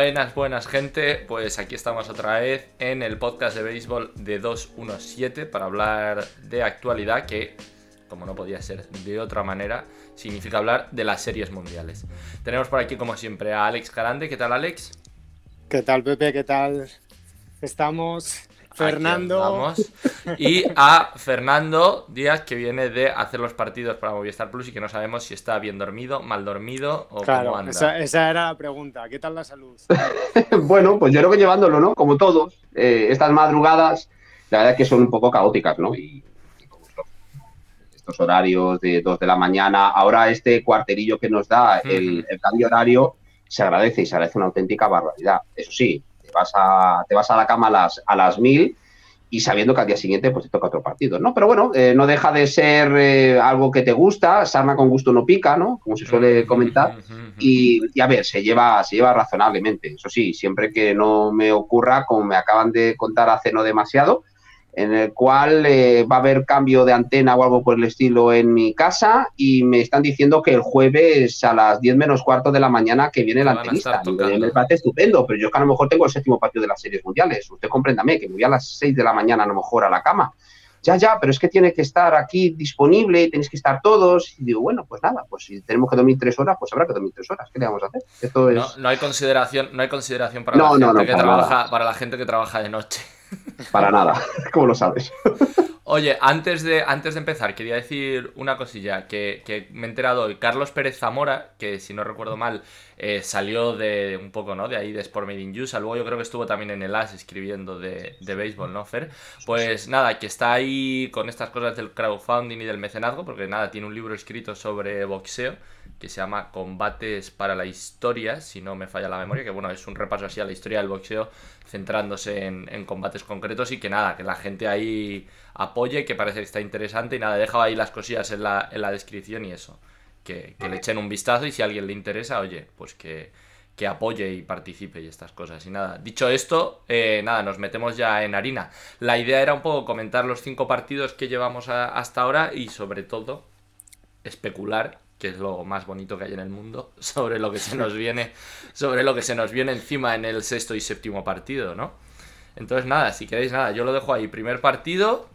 Buenas, buenas gente, pues aquí estamos otra vez en el podcast de béisbol de 217 para hablar de actualidad que, como no podía ser de otra manera, significa hablar de las series mundiales. Tenemos por aquí como siempre a Alex Carande, ¿qué tal Alex? ¿Qué tal Pepe? ¿Qué tal? Estamos Fernando. Y a Fernando Díaz, que viene de hacer los partidos para Movistar Plus y que no sabemos si está bien dormido, mal dormido o cómo anda. Esa, esa, era la pregunta. ¿Qué tal la salud? bueno, pues yo creo que llevándolo, ¿no? Como todos, eh, estas madrugadas, la verdad es que son un poco caóticas, ¿no? Y, estos horarios de 2 de la mañana, ahora este cuarterillo que nos da el, el cambio horario, se agradece y se agradece una auténtica barbaridad. Eso sí, te vas a, te vas a la cama a las, a las mil y sabiendo que al día siguiente pues te toca otro partido, ¿no? Pero bueno, eh, no deja de ser eh, algo que te gusta, sarna con gusto no pica, ¿no? Como se suele comentar, y, y, a ver, se lleva, se lleva razonablemente, eso sí, siempre que no me ocurra, como me acaban de contar hace no demasiado, en el cual eh, va a haber cambio de antena o algo por el estilo en mi casa y me están diciendo que el jueves a las 10 menos cuarto de la mañana que viene el antenista. Me parece estupendo, pero yo que a lo mejor tengo el séptimo partido de las series mundiales. Usted compréndame, que me voy a las 6 de la mañana a lo mejor a la cama. Ya, ya, pero es que tiene que estar aquí disponible, tenéis que estar todos. Y digo, bueno, pues nada, pues si tenemos que dormir tres horas, pues habrá que dormir tres horas. ¿Qué le vamos a hacer? Esto es... no, hay consideración, no hay consideración para, la gente que trabaja, para la gente que trabaja de noche. Para nada, ¿cómo lo sabes? Oye, antes de, antes de empezar, quería decir una cosilla que, me he enterado hoy. Carlos Pérez Zamora, que si no recuerdo mal, eh, salió de un poco, ¿no? De ahí de Sport Made in USA. Luego yo creo que estuvo también en el AS escribiendo de, de béisbol, ¿no, Fer? Pues nada, que está ahí con estas cosas del crowdfunding y del mecenazgo, porque nada, tiene un libro escrito sobre boxeo que se llama Combates para la Historia, si no me falla la memoria, que bueno, es un repaso así a la historia del boxeo, centrándose en, combates concretos y que nada, que la gente ahí apoye, que parece que está interesante y nada, he dejado ahí las cosillas en la, en la descripción y eso, que, le echen un vistazo y si a alguien le interesa, oye, pues que, que apoye y participe y estas cosas. Y nada, dicho esto, eh, nada, nos metemos ya en harina. La idea era un poco comentar los cinco partidos que llevamos hasta ahora y sobre todo especular que es lo más bonito que hay en el mundo, sobre lo que se nos viene, sobre lo que se nos viene encima en el sexto y séptimo partido, ¿no? Entonces, nada, si queréis nada, yo lo dejo ahí. Primer partido,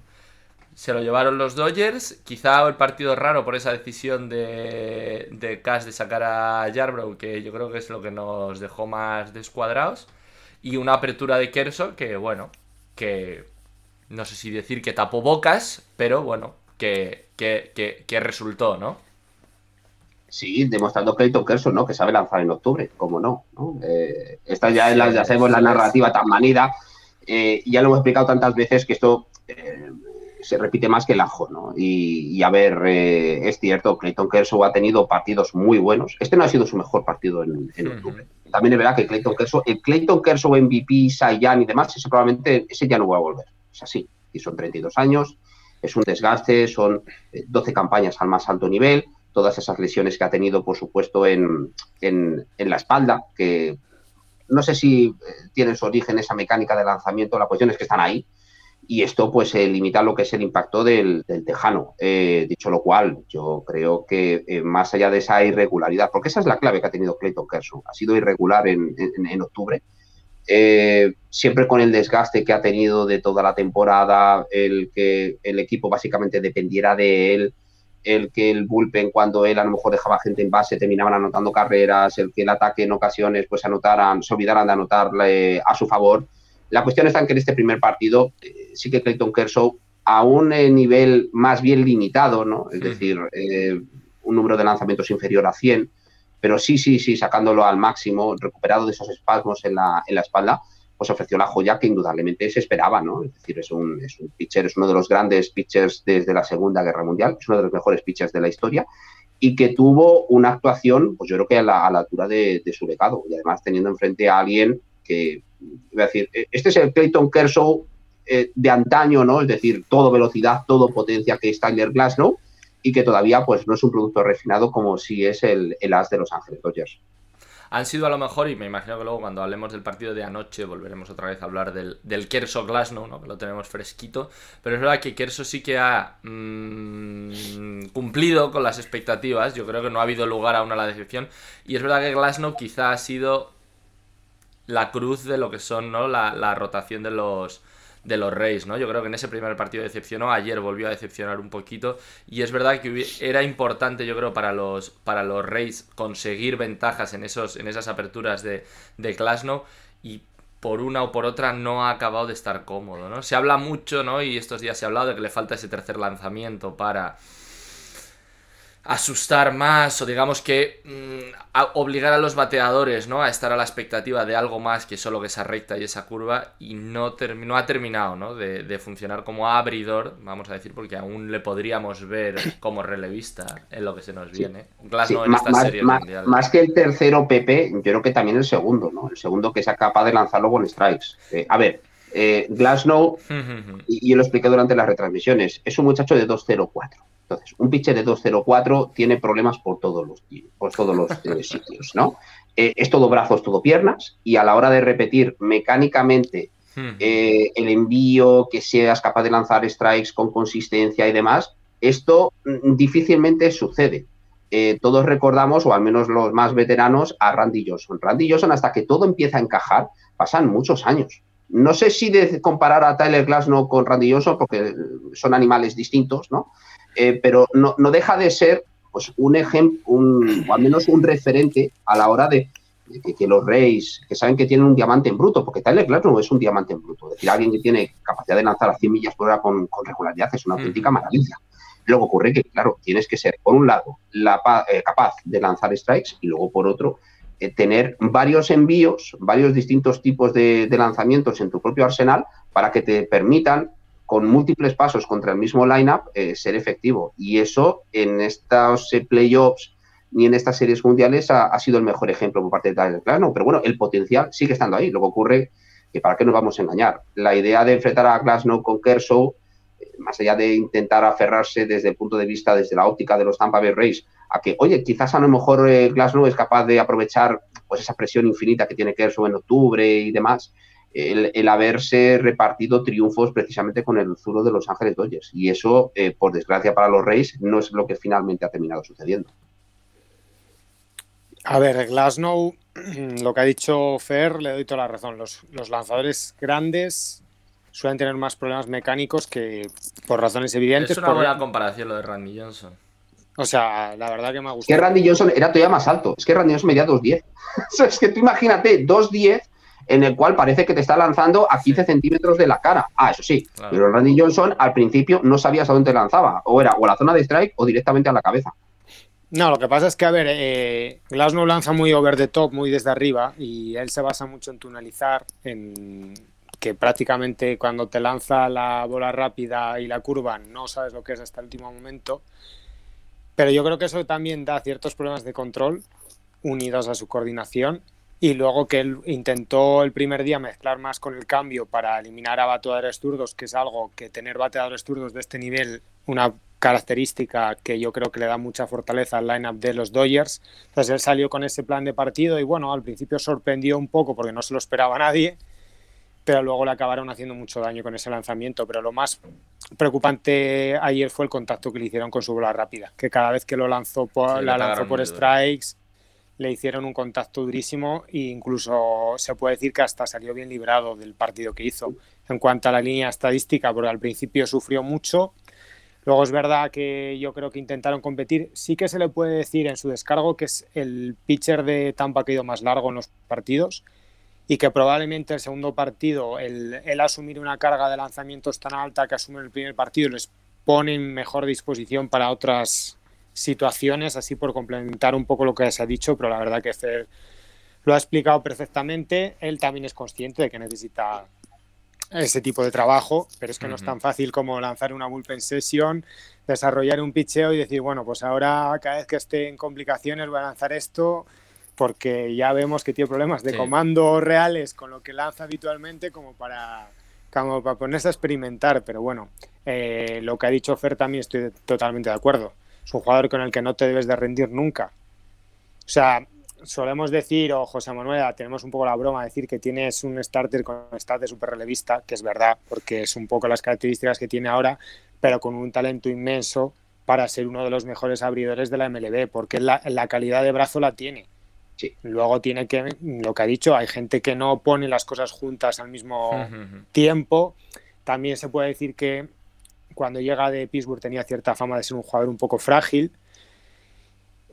se lo llevaron los Dodgers. Quizá el partido raro por esa decisión de, de Cash de sacar a Yarbrough, que yo creo que es lo que nos dejó más descuadrados. Y una apertura de Kerso que, bueno, que no sé si decir que tapó bocas, pero bueno, que, que, que, que resultó, ¿no? Sí, demostrando Clayton Kershaw, ¿no? Que sabe lanzar en octubre, cómo no, Eh, esta ya, es la, ya sabemos la narrativa tan manida. Eh, ya lo hemos explicado tantas veces que esto eh, se repite más que el ajo, ¿no? Y, a ver, eh, es cierto, Clayton Kershaw ha tenido partidos muy buenos. Este no ha sido su mejor partido en, octubre. También es verdad que Clayton Kershaw, el Clayton Kershaw MVP, Saiyan y demás, ese probablemente ese ya no va a volver. Es así. Y son 32 años, es un desgaste, son 12 campañas al más alto nivel todas esas lesiones que ha tenido, por supuesto, en, en, la espalda, que no sé si eh, tiene su origen esa mecánica de lanzamiento, la cuestión es que están ahí, y esto pues limita lo que es el impacto del, tejano. Eh, dicho lo cual, yo creo que eh, más allá de esa irregularidad, porque esa es la clave que ha tenido Clayton Kershaw, ha sido irregular en, en, octubre, siempre con el desgaste que ha tenido de toda la temporada, el que el equipo básicamente dependiera de él, el que el bullpen cuando él a lo mejor dejaba gente en base terminaban anotando carreras, el que el ataque en ocasiones pues anotaran, se olvidaran de anotarle a su favor. La cuestión está en que en este primer partido eh, sí que Clayton Kershaw a un eh, nivel más bien limitado, ¿no? Es decir, eh, un número de lanzamientos inferior a 100, pero sí, sí, sí, sacándolo al máximo, recuperado de esos espasmos en la, en la espalda, pues ofreció la joya que indudablemente se esperaba, ¿no? Es decir, es un, es un pitcher, es uno de los grandes pitchers desde la Segunda Guerra Mundial, es uno de los mejores pitchers de la historia y que tuvo una actuación, pues yo creo que a la, altura de, su legado y además teniendo enfrente a alguien que, a decir, e, este es el Clayton Kershaw eh, de antaño, ¿no? Es decir, todo velocidad, todo potencia que es Tyler Glasnow y que todavía pues no es un producto refinado como si es el, el as de Los Ángeles Dodgers. Han sido a lo mejor, y me imagino que luego cuando hablemos del partido de anoche volveremos otra vez a hablar del, del Kerso Glasnow, ¿no? que lo tenemos fresquito, pero es verdad que Kerso sí que ha mm, cumplido con las expectativas, yo creo que no ha habido lugar aún a la decepción, y es verdad que Glasnow quizá ha sido la cruz de lo que son ¿no? la, rotación de los, de los Reyes, ¿no? Yo creo que en ese primer partido decepcionó, ayer volvió a decepcionar un poquito y es verdad que era importante, yo creo, para los, para los Reyes conseguir ventajas en, esos, en esas aperturas de, de Glasnow y por una o por otra no ha acabado de estar cómodo, ¿no? Se habla mucho, ¿no? Y estos días se ha hablado de que le falta ese tercer lanzamiento para asustar más o digamos que mm, obligar a los bateadores ¿no? a estar a la expectativa de algo más que solo que esa recta y esa curva y no, no ha terminado ¿no? de, funcionar como abridor, vamos a decir, porque aún le podríamos ver como relevista en lo que se nos viene. en esta serie más, más, que el tercero Pepe, yo creo que también el segundo, ¿no? el segundo que sea capaz de lanzarlo con strikes. Eh, a ver, eh, Glasnow, y yo lo expliqué durante las retransmisiones, es un muchacho de 2-0-4 entonces, un pitcher de 2-0-4 tiene problemas por todos los, por todos los eh, sitios, ¿no? Eh, es todo brazos, todo piernas, y a la hora de repetir mecánicamente hmm. eh, el envío, que seas capaz de lanzar strikes con consistencia y demás, esto mm, difícilmente sucede. todos recordamos, o al menos los más veteranos, a Randy Johnson. Randy Johnson, hasta que todo empieza a encajar, pasan muchos años. No sé si de comparar a Tyler Glasnow con Randy Johnson, porque son animales distintos, ¿no? Eh, pero no, deja de ser pues, un ejemplo, un, o al menos un referente a la hora de, que, los Reyes, que saben que tienen un diamante en bruto, porque Tyler no es un diamante en bruto. Es decir, alguien que tiene capacidad de lanzar a 100 millas por hora con, regularidad es una auténtica maravilla. Luego ocurre que, claro, tienes que ser, por un lado, la, eh, capaz de lanzar strikes y luego, por otro, eh, tener varios envíos, varios distintos tipos de, lanzamientos en tu propio arsenal para que te permitan con múltiples pasos contra el mismo lineup eh, ser efectivo. Y eso en estos eh, playoffs ni en estas series mundiales ha, sido el mejor ejemplo por parte de Glasnow. Pero bueno, el potencial sigue estando ahí. Lo que ocurre que para qué nos vamos a engañar. La idea de enfrentar a Glasnow con Kershaw, eh, más allá de intentar aferrarse desde el punto de vista, desde la óptica de los Tampa Bay Rays, a que, oye, quizás a lo mejor Glasnow es capaz de aprovechar pues esa presión infinita que tiene Kershaw en octubre y demás, el, haberse repartido triunfos precisamente con el zurdo de Los Ángeles Dodgers. Y eso, eh, por desgracia para los Reyes, no es lo que finalmente ha terminado sucediendo. A ver, Glasnow, lo que ha dicho Fer, le doy toda la razón. Los, lanzadores grandes suelen tener más problemas mecánicos que por razones evidentes. Es una buena comparación lo de Randy Johnson. O sea, la verdad que me ha gustado. Es que Randy Johnson era todavía más alto. Es que Randy Johnson medía 2'10. es que tú imagínate, 2'10 en el cual parece que te está lanzando a 15 centímetros de la cara. Ah, eso sí, pero Randy Johnson al principio no sabías a dónde lanzaba, o era o a la zona de strike o directamente a la cabeza. No, lo que pasa es que, a ver, eh, Glasnow lanza muy over the top, muy desde arriba, y él se basa mucho en tunelizar, en que prácticamente cuando te lanza la bola rápida y la curva no sabes lo que es hasta el último momento. Pero yo creo que eso también da ciertos problemas de control unidos a su coordinación y luego que él intentó el primer día mezclar más con el cambio para eliminar a bateadores zurdos, que es algo que tener bateadores zurdos de este nivel, una característica que yo creo que le da mucha fortaleza al lineup de los Dodgers. Entonces él salió con ese plan de partido y bueno, al principio sorprendió un poco porque no se lo esperaba nadie, pero luego le acabaron haciendo mucho daño con ese lanzamiento. Pero lo más preocupante ayer fue el contacto que le hicieron con su bola rápida, que cada vez que lo lanzó por, la lanzó por strikes le hicieron un contacto durísimo e incluso se puede decir que hasta salió bien librado del partido que hizo. En cuanto a la línea estadística, porque al principio sufrió mucho, luego es verdad que yo creo que intentaron competir, sí que se le puede decir en su descargo que es el pitcher de Tampa que ha ido más largo en los partidos y que probablemente el segundo partido, el, asumir una carga de lanzamientos tan alta que asume el primer partido les pone en mejor disposición para otras situaciones, así por complementar un poco lo que se ha dicho, pero la verdad que Fer lo ha explicado perfectamente. Él también es consciente de que necesita ese tipo de trabajo, pero es que no es tan fácil como lanzar una bullpen session, desarrollar un picheo y decir, bueno, pues ahora cada vez que esté en complicaciones voy a lanzar esto, porque ya vemos que tiene problemas de comando reales con lo que lanza habitualmente como para, como para ponerse a experimentar. Pero bueno, eh, lo que ha dicho Fer también estoy totalmente de acuerdo es un jugador con el que no te debes de rendir nunca. O sea, solemos decir, o José Manuel, tenemos un poco la broma, decir que tienes un starter con stat de super relevista, que es verdad, porque es un poco las características que tiene ahora, pero con un talento inmenso para ser uno de los mejores abridores de la MLB, porque la, calidad de brazo la tiene. Luego tiene que, lo que ha dicho, hay gente que no pone las cosas juntas al mismo tiempo. También se puede decir que cuando llega de Pittsburgh tenía cierta fama de ser un jugador un poco frágil.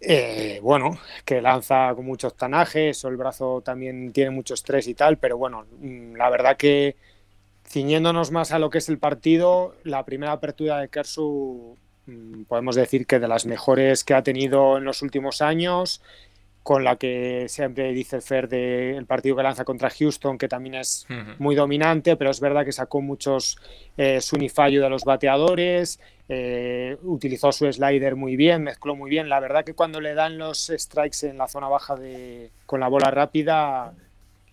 Eh, bueno, que lanza con muchos tanajes, o el brazo también tiene mucho estrés y tal, pero bueno, mm, la verdad que ciñéndonos más a lo que es el partido, la primera apertura de Kersu mm, podemos decir que de las mejores que ha tenido en los últimos años con la que siempre dice Fer del partido que lanza contra Houston, que también es muy dominante, pero es verdad que sacó muchos eh, fallo de los bateadores, eh, utilizó su slider muy bien, mezcló muy bien. La verdad que cuando le dan los strikes en la zona baja de, con la bola rápida,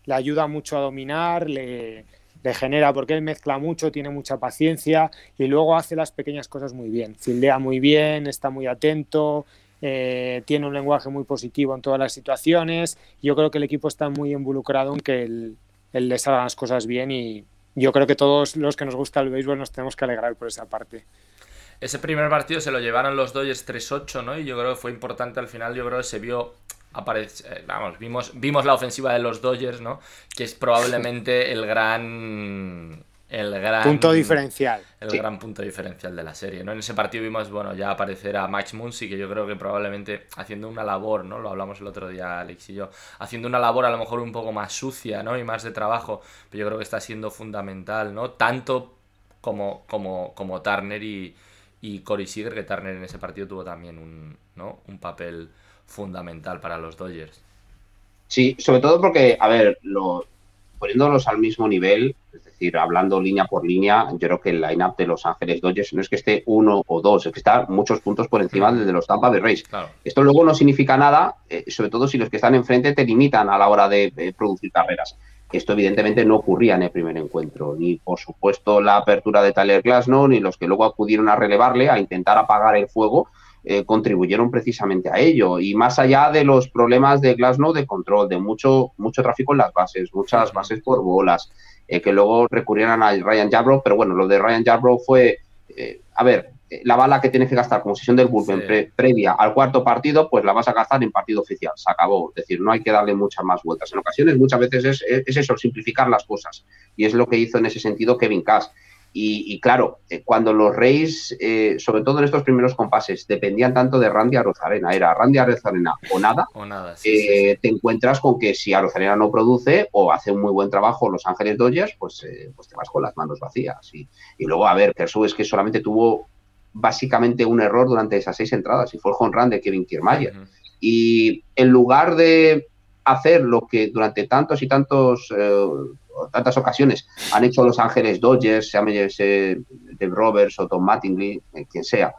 le ayuda mucho a dominar, le, le genera, porque él mezcla mucho, tiene mucha paciencia y luego hace las pequeñas cosas muy bien. Fildea muy bien, está muy atento, eh, tiene un lenguaje muy positivo en todas las situaciones. Yo creo que el equipo está muy involucrado en que él, le salgan las cosas bien y yo creo que todos los que nos gusta el béisbol nos tenemos que alegrar por esa parte. Ese primer partido se lo llevaron los Dodgers 3-8, ¿no? Y yo creo que fue importante al final, yo creo que se vio aparece, vamos, vimos, vimos la ofensiva de los Dodgers, ¿no? Que es probablemente el gran el gran punto diferencial. El gran punto diferencial de la serie. ¿no? En ese partido vimos, bueno, ya aparecer a Max Muncy, que yo creo que probablemente haciendo una labor, ¿no? Lo hablamos el otro día, Alex y yo, haciendo una labor a lo mejor un poco más sucia, ¿no? Y más de trabajo, pero yo creo que está siendo fundamental, ¿no? Tanto como, como, como Turner y, y Corey Seager, que Turner en ese partido tuvo también un, ¿no? un papel fundamental para los Dodgers. Sí, sobre todo porque, a ver, lo, poniéndolos al mismo nivel, es decir, hablando línea por línea, yo creo que el line-up de Los Ángeles Dodgers no es que esté uno o dos, es que está muchos puntos por encima de los Tampa Bay Rays. Esto luego no significa nada, eh, sobre todo si los que están enfrente te limitan a la hora de producir carreras. Esto evidentemente no ocurría en el primer encuentro, ni por supuesto la apertura de Tyler Glasnow, ni los que luego acudieron a relevarle, a intentar apagar el fuego, eh, contribuyeron precisamente a ello. Y más allá de los problemas de Glasnow de control, de mucho, mucho tráfico en las bases, muchas bases por bolas, eh, que luego recurrieran a Ryan Jarbrough, pero bueno, lo de Ryan Jarbrough fue, eh, a ver, la bala que tienes que gastar como sesión del bullpen previa al cuarto partido, pues la vas a gastar en partido oficial, se acabó. Es decir, no hay que darle muchas más vueltas. En ocasiones, muchas veces es, es eso, simplificar las cosas. Y es lo que hizo en ese sentido Kevin Cash. Y, claro, eh, cuando los Reyes, eh, sobre todo en estos primeros compases, dependían tanto de Randy Arozarena, era Randy Arozarena o nada, eh, te encuentras con que si Arozarena no produce o hace un muy buen trabajo Los Ángeles Dodgers, pues, pues te vas con las manos vacías. Y, luego, a ver, Kersu es que solamente tuvo básicamente un error durante esas seis entradas y fue el home run de Kevin Kiermaier. Y en lugar de hacer lo que durante tantos y tantos tantas ocasiones han hecho Los Ángeles Dodgers, se llame Dave Roberts o Tom Mattingly, eh, quien sea,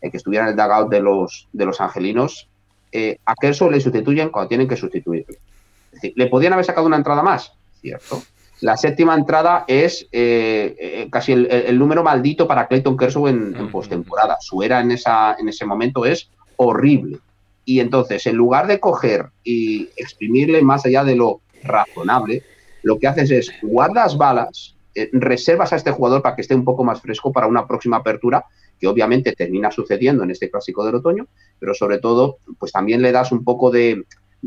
que estuviera en el dugout de los, de los angelinos, eh, a Kelso le sustituyen cuando tienen que sustituirle. Es decir, ¿le podían haber sacado una entrada más? Cierto. La séptima entrada es eh, casi el, número maldito para Clayton Kershaw en, en postemporada. Su era en, esa, en ese momento es horrible. Y entonces, en lugar de coger y exprimirle más allá de lo razonable, lo que haces es guardas balas, eh, reservas a este jugador para que esté un poco más fresco para una próxima apertura, que obviamente termina sucediendo en este clásico del otoño, pero sobre todo, pues también le das un poco de,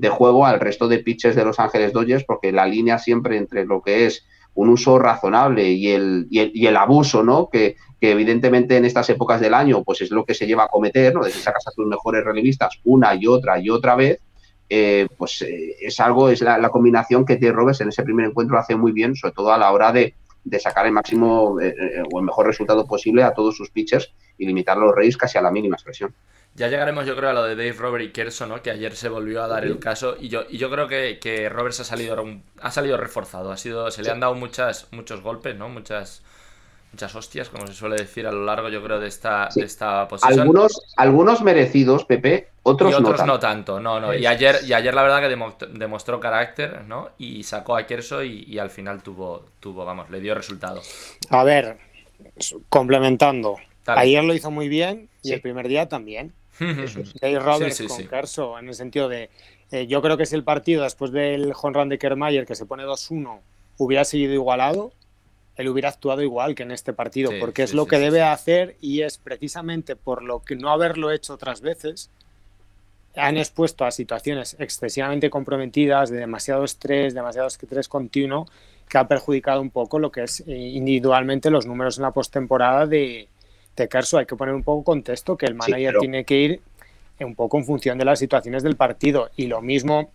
juego al resto de pitches de Los Ángeles Dodgers, porque la línea siempre entre lo que es un uso razonable y el, y el, abuso, ¿no? Que, evidentemente en estas épocas del año, pues es lo que se lleva a cometer, ¿no? De si sacas a tus mejores relevistas una y otra y otra vez, eh, pues eh, es algo, es la, combinación que T. Roberts en ese primer encuentro hace muy bien, sobre todo a la hora de, sacar el máximo eh, o el mejor resultado posible a todos sus pitchers y limitar los Reyes casi a la mínima expresión. Ya llegaremos, yo creo, a lo de Dave Robert y Kerson, ¿no? que ayer se volvió a dar el caso. Y yo, y yo creo que, que Roberts ha salido, ha salido reforzado. Ha sido, se le han dado muchas, muchos golpes, ¿no? Muchas, muchas hostias, como se suele decir a lo largo, yo creo, de esta, esta posición. Algunos, algunos merecidos, Pepe, otros, y otros no, tanto. No, no. Y ayer, y ayer la verdad que demostró, carácter, ¿no? Y sacó a Kerso y, al final tuvo, tuvo, vamos, le dio resultado. A ver, complementando. Ayer lo hizo muy bien y el primer día también. Dave Roberts con Kerso, en el sentido de. Eh, yo creo que es el partido después del home run de Kermayer que se pone 2-1 hubiera seguido igualado él hubiera actuado igual que en este partido, porque es lo que debe hacer y es precisamente por lo que no haberlo hecho otras veces, han expuesto a situaciones excesivamente comprometidas, de demasiado estrés, demasiado estrés continuo, que ha perjudicado un poco lo que es eh, individualmente los números en la postemporada de, de Kerso. Hay que poner un poco contexto que el manager tiene que ir un poco en función de las situaciones del partido. Y lo mismo,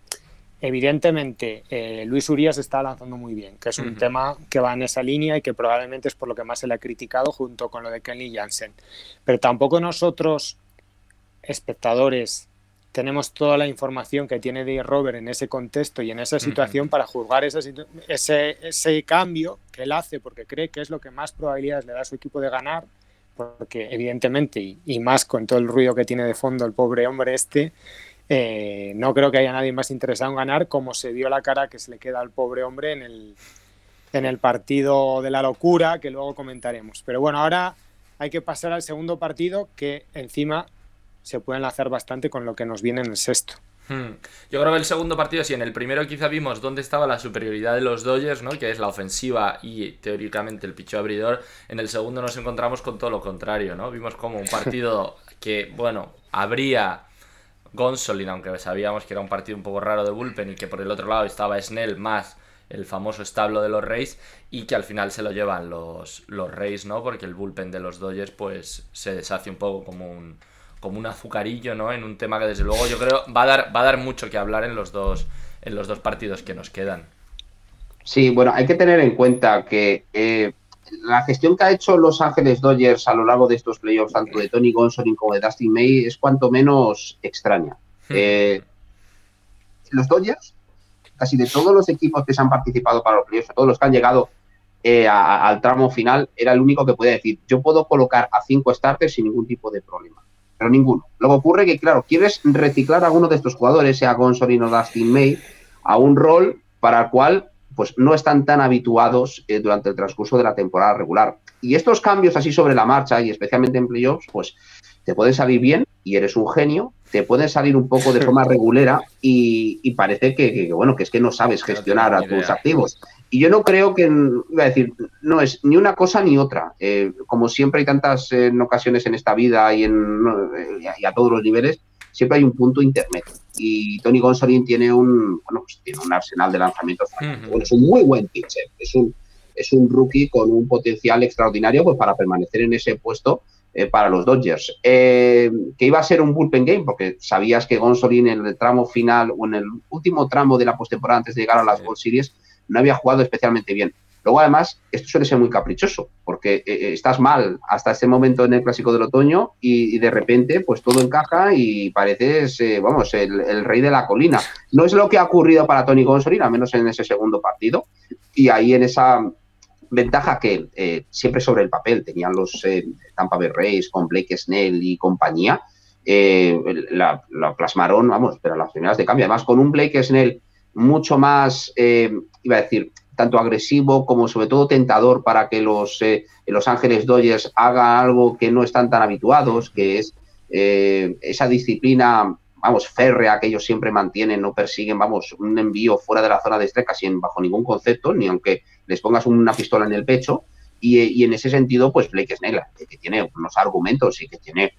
evidentemente, eh, Luis Urias está lanzando muy bien, que es un tema que va en esa línea y que probablemente es por lo que más se le ha criticado junto con lo de Kenley Jansen. Pero tampoco nosotros, espectadores, tenemos toda la información que tiene de Robert en ese contexto y en esa situación para juzgar ese, ese cambio que él hace porque cree que es lo que más probabilidades le da a su equipo de ganar porque evidentemente, y, más con todo el ruido que tiene de fondo el pobre hombre este, eh, no creo que haya nadie más interesado en ganar como se vio la cara que se le queda al pobre hombre en el, en el partido de la locura, que luego comentaremos. Pero bueno, ahora hay que pasar al segundo partido que encima se puede enlazar bastante con lo que nos viene en el sexto. Hmm. Yo creo que el segundo partido, sí, en el primero quizá vimos dónde estaba la superioridad de los Dodgers, ¿no? Que es la ofensiva y teóricamente el picho abridor. En el segundo nos encontramos con todo lo contrario, ¿no? Vimos como un partido que, bueno, habría Gonsolin, aunque sabíamos que era un partido un poco raro de bullpen y que por el otro lado estaba Snell más el famoso establo de los Rays y que al final se lo llevan los, los Rays, ¿no? Porque el bullpen de los Dodgers pues se deshace un poco como un como un azucarillo, ¿no? En un tema que desde luego yo creo va a dar, va a dar mucho que hablar en los dos, en los dos partidos que nos quedan. Sí, bueno, hay que tener en cuenta que eh, la gestión que ha hecho Los Ángeles Dodgers a lo largo de estos playoffs, tanto de Tony Gonsolin como de Dustin May, es cuanto menos extraña. Hmm. Eh, los Dodgers, casi de todos los equipos que se han participado para los playoffs, todos los que han llegado eh, al tramo final, era el único que puede decir, yo puedo colocar a cinco starters sin ningún tipo de problema pero ninguno. Luego ocurre que, claro, quieres reciclar a alguno de estos jugadores, sea Gonsolin o Dustin May, a un rol para el cual pues no están tan habituados eh, durante el transcurso de la temporada regular. Y estos cambios así sobre la marcha, y especialmente en playoffs, pues te pueden salir bien y eres un genio, te pueden salir un poco de forma regulera y, parece que, bueno, que es que no sabes gestionar a tus activos. Y yo no creo que, iba a decir, no es ni una cosa ni otra. Eh, como siempre hay tantas eh, ocasiones en esta vida y, en, y a todos los niveles, siempre hay un punto intermedio. Y Tony Gonsolin tiene un, bueno, pues tiene un arsenal de lanzamientos. es un muy buen pitcher. Es un, es un rookie con un potencial extraordinario pues, para permanecer en ese puesto eh, para los Dodgers. que iba a ser un bullpen game, porque sabías que Gonsolin en el tramo final o en el último tramo de la postemporada antes de llegar a las World Series no había jugado especialmente bien. Luego, además, esto suele ser muy caprichoso, porque eh, eh, estás mal hasta ese momento en el clásico del otoño y, de repente, pues todo encaja y pareces, eh, vamos, el, rey de la colina. No es lo que ha ocurrido para Tony Gonsolin, al menos en ese segundo partido, y ahí en esa ventaja que siempre sobre el papel tenían los Tampa Bay Rays con Blake Snell y compañía, la, la, plasmaron, vamos, pero las primeras de cambio. Además, con un Blake Snell mucho más, iba a decir, tanto agresivo como sobre todo tentador para que los, eh, los Ángeles Dodgers hagan algo que no están tan habituados, que es eh, esa disciplina, vamos, férrea que ellos siempre mantienen, no persiguen, vamos, un envío fuera de la zona de estrés casi bajo ningún concepto, ni aunque les pongas una pistola en el pecho. Y, en ese sentido, pues Blake Snell, que tiene unos argumentos y que tiene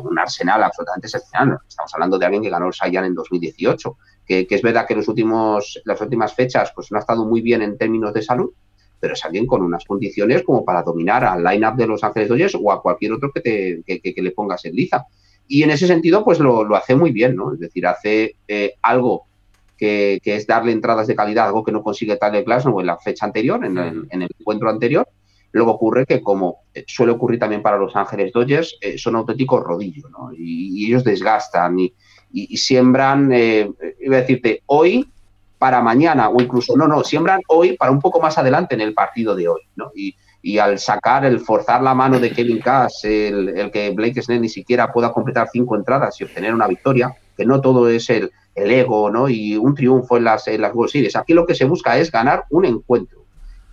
un arsenal absolutamente excepcional. Estamos hablando de alguien que ganó el Saiyan en 2018 que, es verdad que los últimos, las últimas fechas pues no ha estado muy bien en términos de salud, pero es alguien con unas condiciones como para dominar al line-up de Los Ángeles Dodgers o a cualquier otro que, te, que, le pongas en liza. Y en ese sentido, pues lo, hace muy bien, ¿no? Es decir, hace eh, algo que, es darle entradas de calidad, algo que no consigue Tyler Glasnow en la fecha anterior, en el, en el encuentro anterior. Luego ocurre que, como eh, suele ocurrir también para Los Ángeles Dodgers, eh, son auténticos rodillos, ¿no? Y, y ellos desgastan y, y, siembran, eh, iba a decirte, hoy para mañana, o incluso, no, no, siembran hoy para un poco más adelante en el partido de hoy, ¿no? Y, al sacar, el forzar la mano de Kevin Cash, el, que Blake Snell ni siquiera pueda completar cinco entradas y obtener una victoria, que no todo es el, el ego, ¿no? Y un triunfo en las, en las World Series. Aquí lo que se busca es ganar un encuentro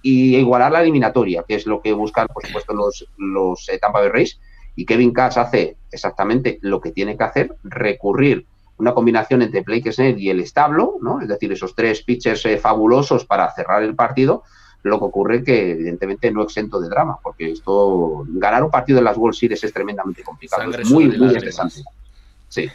y igualar la eliminatoria, que es lo que buscan, por supuesto, los, los eh, Tampa Bay Rays, y Kevin Cash hace exactamente lo que tiene que hacer, recurrir una combinación entre Blake Snell y el establo, ¿no? Es decir, esos tres pitchers eh, fabulosos para cerrar el partido, lo que ocurre que evidentemente no exento de drama, porque esto ganar un partido en las World Series es tremendamente complicado, es muy, muy interesante. Sí.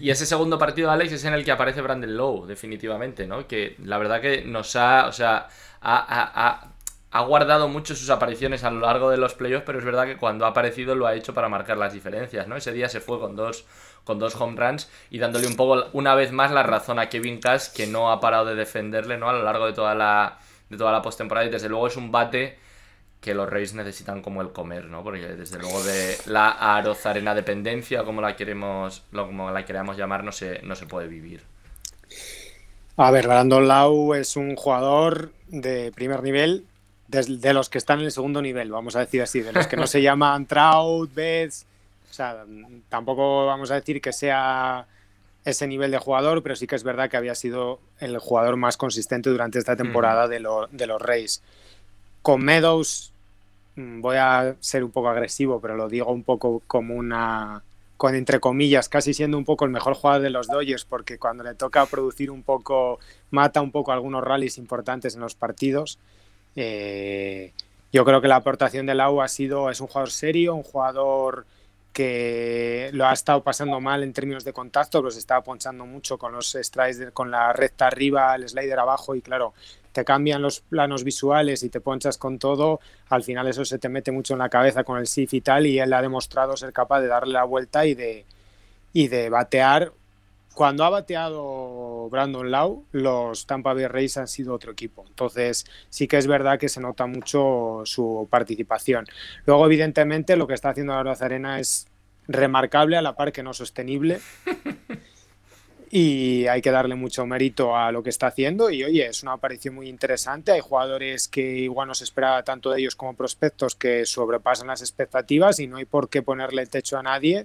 Y ese segundo partido, Alex, es en el que aparece Brandon Lowe, definitivamente, ¿no? Que la verdad que nos ha, o sea, ha, ha guardado mucho sus apariciones a lo largo de los playoffs, pero es verdad que cuando ha aparecido lo ha hecho para marcar las diferencias, ¿no? Ese día se fue con dos, con dos home runs y dándole un poco, una vez más, la razón a Kevin Cash, que no ha parado de defenderle, ¿no? A lo largo de toda la, de toda la postemporada y desde luego es un bate que los Rays necesitan como el comer, ¿no? Porque desde luego de la arozarena dependencia, como la queremos, como la queramos llamar, no se, no se puede vivir. A ver, Brandon Lau es un jugador de primer nivel, de, los que están en el segundo nivel, vamos a decir así, de los que no se llaman Trout, Betts, o sea, tampoco vamos a decir que sea ese nivel de jugador, pero sí que es verdad que había sido el jugador más consistente durante esta temporada de, de los Rays. Con Meadows, mm, voy a ser un poco agresivo, pero lo digo un poco como una, con entre comillas, casi siendo un poco el mejor jugador de los Dodgers, porque cuando le toca producir un poco, mata un poco algunos rallies importantes en los partidos. Eh, yo creo que la aportación de Lau ha sido, es un jugador serio, un jugador que lo ha estado pasando mal en términos de contacto, pues estaba ponchando mucho con los strikes, con la recta arriba, el slider abajo y claro, te cambian los planos visuales y te ponchas con todo, al final eso se te mete mucho en la cabeza con el SIF y tal y él ha demostrado ser capaz de darle la vuelta y de, y de batear cuando ha bateado Brandon Lau, los Tampa Bay Rays han sido otro equipo. Entonces, sí que es verdad que se nota mucho su participación. Luego, evidentemente, lo que está haciendo la Arena es remarcable a la par que no sostenible. y hay que darle mucho mérito a lo que está haciendo y oye, es una aparición muy interesante, hay jugadores que igual no se espera tanto de ellos como prospectos que sobrepasan las expectativas y no hay por qué ponerle techo a nadie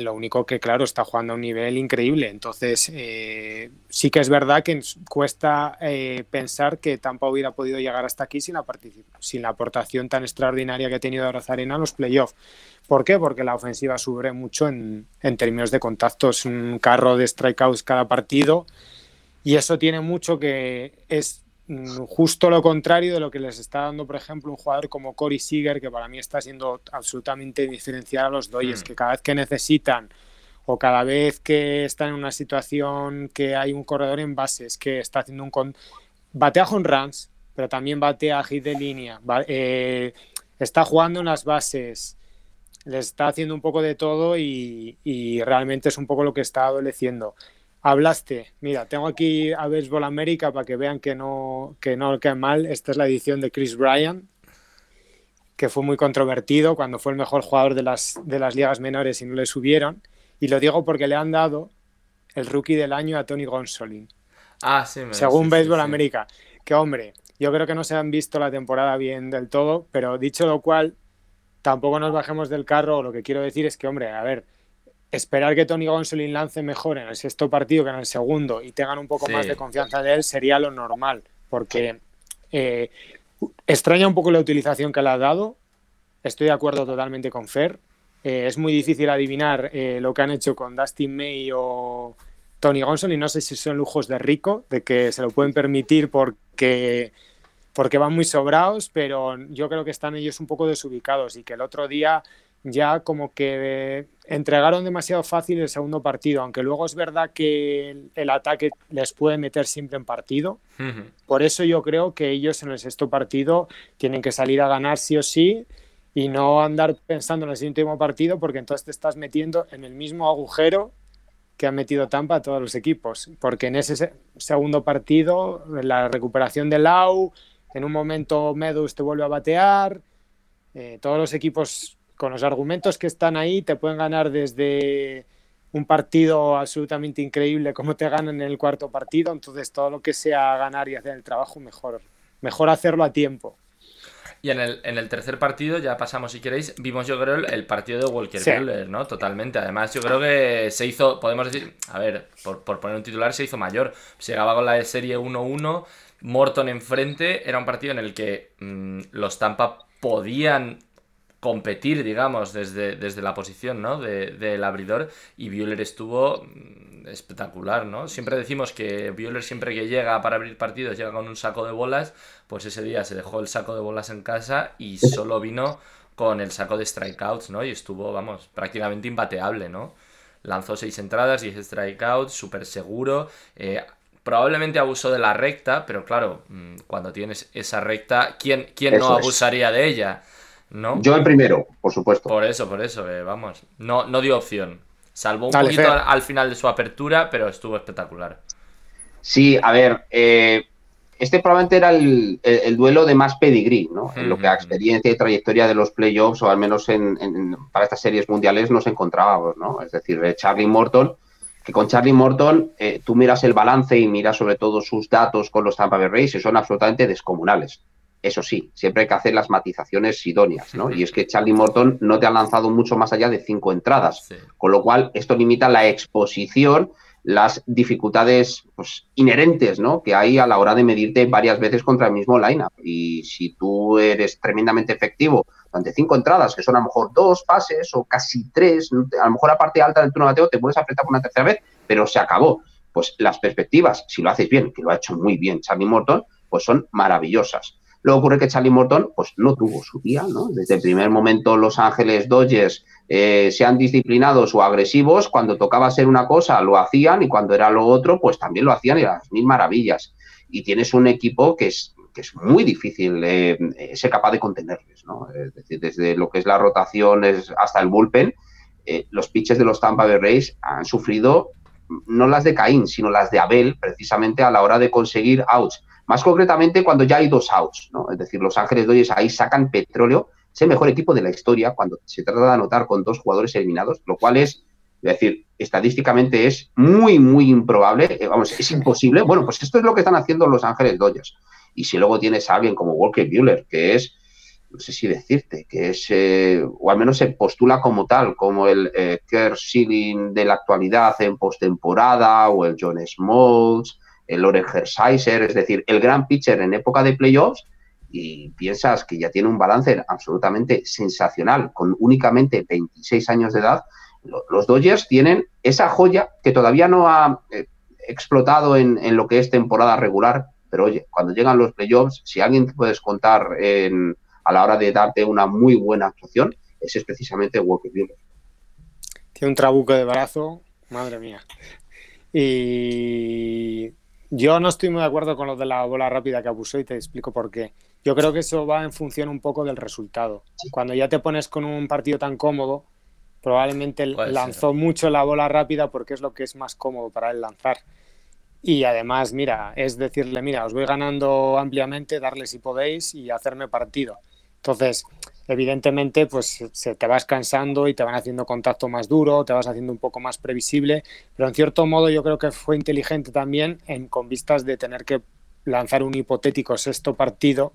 lo único que, claro, está jugando a un nivel increíble. Entonces, eh, sí que es verdad que cuesta eh, pensar que Tampa hubiera podido llegar hasta aquí sin la, aportación tan extraordinaria que ha tenido Arozarena en los playoffs. ¿Por qué? Porque la ofensiva sube mucho en, en términos de contactos, un carro de strikeouts cada partido. Y eso tiene mucho que es justo lo contrario de lo que les está dando, por ejemplo, un jugador como Corey Seager, que para mí está siendo absolutamente diferencial a los Dodgers, mm. que cada vez que necesitan o cada vez que están en una situación que hay un corredor en bases que está haciendo un con... batea con runs, pero también batea hit de línea, eh, está jugando en las bases, le está haciendo un poco de todo y, y realmente es un poco lo que está adoleciendo hablaste. Mira, tengo aquí a Baseball América para que vean que no, que no quede mal. Esta es la edición de Chris Bryan, que fue muy controvertido cuando fue el mejor jugador de las, de las ligas menores y no le subieron. Y lo digo porque le han dado el rookie del año a Tony Gonsolin. Ah, sí, Según Baseball América. Que hombre, yo creo que no se han visto la temporada bien del todo, pero dicho lo cual, tampoco nos bajemos del carro. Lo que quiero decir es que, hombre, a ver, esperar que Tony Gonsolin lance mejor en el sexto partido que en el segundo y tengan un poco más de confianza de él sería lo normal, porque eh, extraña un poco la utilización que le ha dado. Estoy de acuerdo totalmente con Fer. Eh, es muy difícil adivinar eh, lo que han hecho con Dustin May o Tony Gonsolin. No sé si son lujos de rico, de que se lo pueden permitir porque porque van muy sobrados, pero yo creo que están ellos un poco desubicados y que el otro día ya como que entregaron demasiado fácil el segundo partido, aunque luego es verdad que el, ataque les puede meter siempre en partido. Por eso yo creo que ellos en el sexto partido tienen que salir a ganar sí o sí y no andar pensando en el siguiente partido porque entonces te estás metiendo en el mismo agujero que han metido Tampa a todos los equipos, porque en ese segundo partido la recuperación de Lau, en un momento Medus te vuelve a batear, eh, todos los equipos con los argumentos que están ahí te pueden ganar desde un partido absolutamente increíble como te ganan en el cuarto partido, entonces todo lo que sea ganar y hacer el trabajo mejor, mejor hacerlo a tiempo. Y en el, en el tercer partido, ya pasamos si queréis, vimos yo creo el, partido de Walker Buehler, ¿no? Totalmente. Además, yo creo que se hizo, podemos decir, a ver, por, poner un titular, se hizo mayor. Se llegaba con la de serie 1-1, Morton enfrente, era un partido en el que mm, los Tampa podían competir, digamos, desde, desde la posición ¿no? del abridor y Bueller estuvo mm, espectacular, ¿no? Siempre decimos que Bueller siempre que llega para abrir partidos llega con un saco de bolas, pues ese día se dejó el saco de bolas en casa y solo vino con el saco de strikeouts, ¿no? Y estuvo, vamos, prácticamente imbateable, ¿no? lanzó seis entradas, 10 strikeouts, súper seguro. Eh, probablemente abusó de la recta, pero claro, mm, cuando tienes esa recta, ¿quién, quién no abusaría de ella? ¿No? Yo el primero, por supuesto. Por eso, por eso, eh, vamos. No, no dio opción. Salvó un poquito al, final de su apertura, pero estuvo espectacular. Sí, a ver, eh, este probablemente era el, duelo de más pedigrí, ¿no? En lo que a experiencia y trayectoria de los playoffs, o al menos en, para estas series mundiales, nos encontrábamos, ¿no? Es decir, Charlie Morton, que con Charlie Morton eh, tú miras el balance y miras sobre todo sus datos con los Tampa Bay Rays y son absolutamente descomunales. Eso sí, siempre hay que hacer las matizaciones idóneas, ¿no? Y es que Charlie Morton no te ha lanzado mucho más allá de cinco entradas, con lo cual esto limita la exposición, las dificultades pues, inherentes, ¿no? Que hay a la hora de medirte varias veces contra el mismo lineup. Y si tú eres tremendamente efectivo durante cinco entradas, que son a lo mejor dos pases o casi tres, a lo mejor la parte alta del turno bateo te puedes apretar por una tercera vez, pero se acabó. Pues las perspectivas, si lo haces bien, que lo ha hecho muy bien Charlie Morton, pues son maravillosas. Luego ocurre que Charlie Morton pues, no tuvo su día, ¿no? Desde el primer momento Los Ángeles Dodgers eh, sean disciplinados o agresivos, cuando tocaba ser una cosa lo hacían y cuando era lo otro pues también lo hacían y las mil maravillas. Y tienes un equipo que es, que es muy difícil eh, ser capaz de contenerles, ¿no? Es decir, desde lo que es la rotación hasta el bullpen, eh, los pitches de los Tampa Bay Rays han sufrido no las de Caín, sino las de Abel, precisamente a la hora de conseguir outs más concretamente cuando ya hay dos outs, ¿no? Es decir, Los Ángeles Dodgers ahí sacan petróleo. Es el mejor equipo de la historia cuando se trata de anotar con dos jugadores eliminados, lo cual es, es decir, estadísticamente es muy, muy improbable. Eh, vamos, es imposible. Bueno, pues esto es lo que están haciendo Los Ángeles Dodgers. Y si luego tienes a alguien como Walker Buehler, que es, no sé si decirte, que es, eh, o al menos se postula como tal, como el eh, Kerr de la actualidad en postemporada, o el John Smoltz, el Loren Hershiser, es decir, el gran pitcher en época de playoffs, y piensas que ya tiene un balance absolutamente sensacional, con únicamente 26 años de edad, los Dodgers tienen esa joya que todavía no ha eh, explotado en, lo que es temporada regular, pero oye, cuando llegan los playoffs, si alguien te puedes contar a la hora de darte una muy buena actuación, ese es precisamente Walker Buehler. Tiene un trabuco de brazo, madre mía. Y yo no estoy muy de acuerdo con lo de la bola rápida que abusó y te explico por qué. Yo creo que eso va en función un poco del resultado. Cuando ya te pones con un partido tan cómodo, probablemente lanzó mucho la bola rápida porque es lo que es más cómodo para él lanzar. Y además, mira, es decirle, mira, os voy ganando ampliamente, darle si podéis y hacerme partido. Entonces, evidentemente pues se te vas cansando y te van haciendo contacto más duro, te vas haciendo un poco más previsible, pero en cierto modo yo creo que fue inteligente también en, con vistas de tener que lanzar un hipotético sexto partido,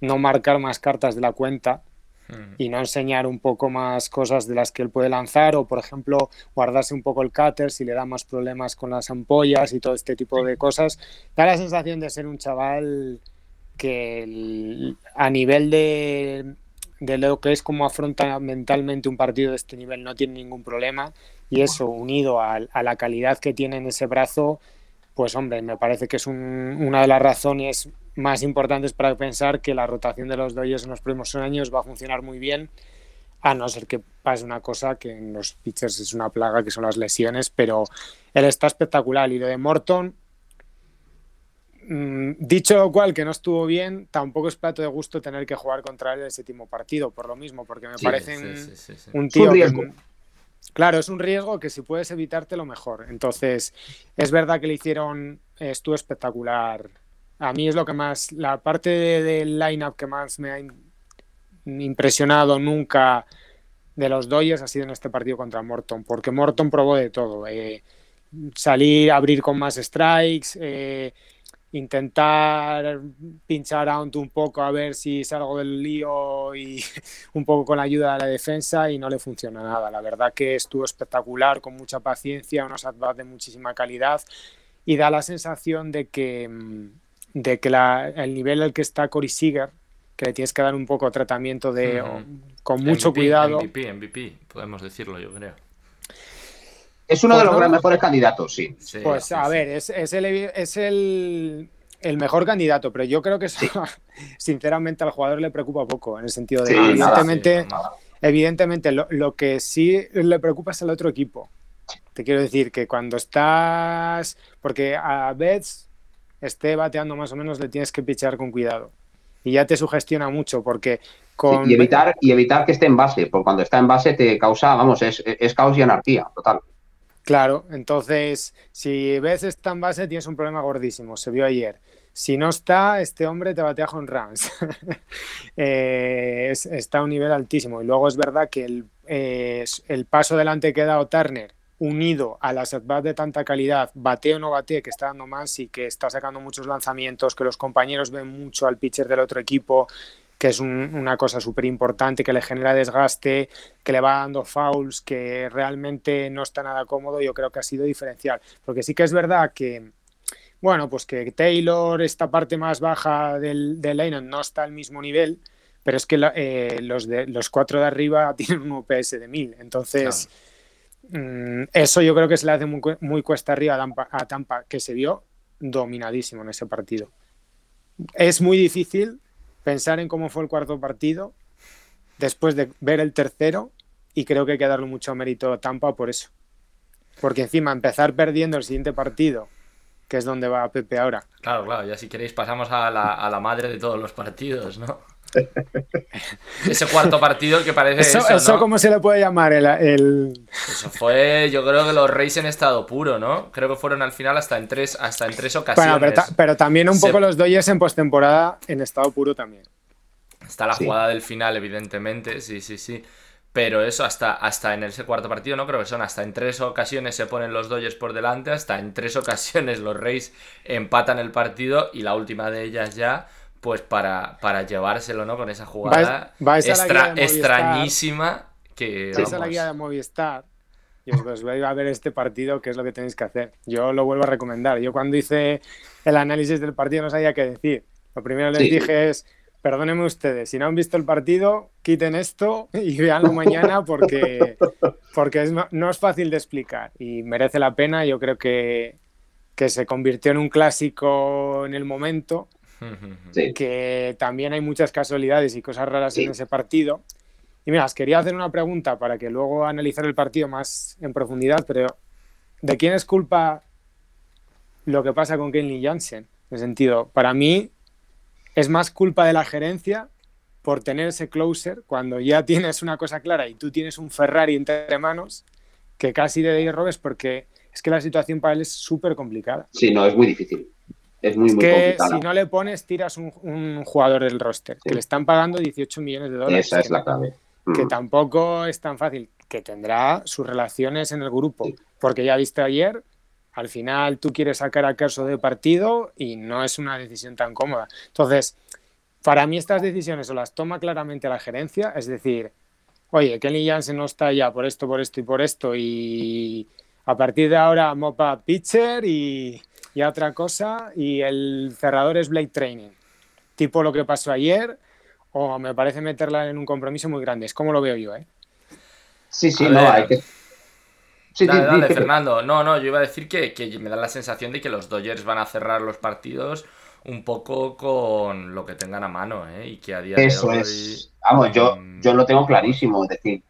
no marcar más cartas de la cuenta y no enseñar un poco más cosas de las que él puede lanzar o por ejemplo guardarse un poco el cutter si le da más problemas con las ampollas y todo este tipo de cosas. Da la sensación de ser un chaval que a nivel de de lo que es como afronta mentalmente un partido de este nivel no tiene ningún problema. Y eso unido a, la calidad que tiene en ese brazo, pues hombre, me parece que es una de las razones más importantes para pensar que la rotación de los Dodgers en los próximos años va a funcionar muy bien, a no ser que pase una cosa que en los pitchers es una plaga, que son las lesiones, pero él está espectacular. Y lo de Morton, dicho lo cual, que no estuvo bien, tampoco es plato de gusto tener que jugar contra él el séptimo partido, por lo mismo, porque me parece un tío. claro, es un riesgo que si puedes evitarte lo mejor. Entonces, es verdad que le hicieron, estuvo espectacular. A mí es lo que más, la parte del line-up que más me ha impresionado nunca de los Dodgers ha sido en este partido contra Morton, porque Morton probó de todo. Eh, salir, abrir con más strikes, eh, intentar pinchar a un poco a ver si salgo del lío y un poco con la ayuda de la defensa y no le funciona nada. La verdad que estuvo espectacular, con mucha paciencia, unos at de muchísima calidad y da la sensación de que, de que el nivel al que está Cory Seager, que le tienes que dar un poco de tratamiento de, con mucho cuidado. MVP, MVP, podemos decirlo, yo creo. Es uno de los mejores candidatos, sí. pues a ver, es, el, es el, mejor candidato, pero yo creo que eso, sinceramente, al jugador le preocupa poco, en el sentido de, evidentemente, evidentemente lo, que sí le preocupa es el otro equipo. Te quiero decir que cuando estás. Porque a Betts esté bateando más o menos, le tienes que pichar con cuidado. Y ya te sugestiona mucho, porque con. y, evitar, y evitar que esté en base, porque cuando está en base te causa, vamos, es, es caos y anarquía, total. Claro, entonces, si ves está en base, tienes un problema gordísimo. Se vio ayer. Si no está, este hombre te batea con runs. Eh, está a un nivel altísimo. Y luego es verdad que el, eh, el paso delante que ha dado Turner, unido a las at de tanta calidad, bate o no bate, que está dando más y que está sacando muchos lanzamientos, que los compañeros ven mucho al pitcher del otro equipo, que es una cosa súper importante, que le genera desgaste, que le va dando fouls, que realmente no está nada cómodo, yo creo que ha sido diferencial. Porque sí que es verdad que bueno, pues que Taylor, esta parte más baja del, del no está al mismo nivel, pero es que eh, los, de, los cuatro de arriba tienen un UPS de 1000. Entonces, mm, eso yo creo que se le hace muy, cuesta arriba a Tampa, que se vio dominadísimo en ese partido. Es muy difícil pensar en cómo fue el cuarto partido después de ver el tercero y creo que hay que darle mucho mérito a Tampa por eso. Porque encima empezar perdiendo el siguiente partido que es donde va Pepe ahora. Claro, claro, ya si queréis pasamos a la, madre de todos los partidos, ¿no? Ese cuarto partido que parece. Eso, eso, ¿cómo se le puede llamar? El, Eso fue, yo creo que los Reyes en estado puro, ¿no? Creo que fueron al final hasta en tres, hasta en tres ocasiones. Bueno, pero, también un poco los Dodgers en postemporada en estado puro también. Está la jugada del final, evidentemente, sí, sí, sí. Pero eso, hasta, hasta en ese cuarto partido, no creo que son, hasta en tres ocasiones se ponen los Dodgers por delante, hasta en tres ocasiones los Reyes empatan el partido y la última de ellas ya, pues para, para llevárselo, ¿no? Con esa jugada extrañísima que... Vais a la guía de Movistar y os, voy a ver este partido, qué es lo que tenéis que hacer. Yo lo vuelvo a recomendar. Yo cuando hice el análisis del partido no sabía qué decir. Lo primero les dije es perdónenme ustedes, si no han visto el partido, quiten esto y veanlo mañana porque, porque no es fácil de explicar y merece la pena. Yo creo que, se convirtió en un clásico en el momento, que también hay muchas casualidades y cosas raras en ese partido. Y mira, os quería hacer una pregunta para que luego analizar el partido más en profundidad, pero ¿de quién es culpa lo que pasa con Kenley Jansen? En sentido, para mí es más culpa de la gerencia por tener ese closer cuando ya tienes una cosa clara y tú tienes un Ferrari entre manos que casi de Dave Robes porque es que la situación para él es súper complicada. Sí, no, es muy difícil. Es muy, es que si no le pones, tiras un, jugador del roster, que le están pagando 18 millones de dólares. Esa es la clave. Que mm. tampoco es tan fácil, que tendrá sus relaciones en el grupo, porque ya viste ayer al final tú quieres sacar a Kerso de partido y no es una decisión tan cómoda. Entonces, para mí estas decisiones o las toma claramente la gerencia, es decir, oye, Kenny Jansen no está ya por esto, por esto y por esto y a partir de ahora mopa pitcher y, y otra cosa y el cerrador es Blake Training, tipo lo que pasó ayer o me parece meterla en un compromiso muy grande, es como lo veo yo, ¿eh? Sí, sí, no, hay que, Sí, dale, dale, Fernando. No, no, yo iba a decir que, me da la sensación de que los Dodgers van a cerrar los partidos un poco con lo que tengan a mano, ¿eh? Y que a día Eso de hoy, es. Vamos, yo, yo lo tengo clarísimo. Es decir,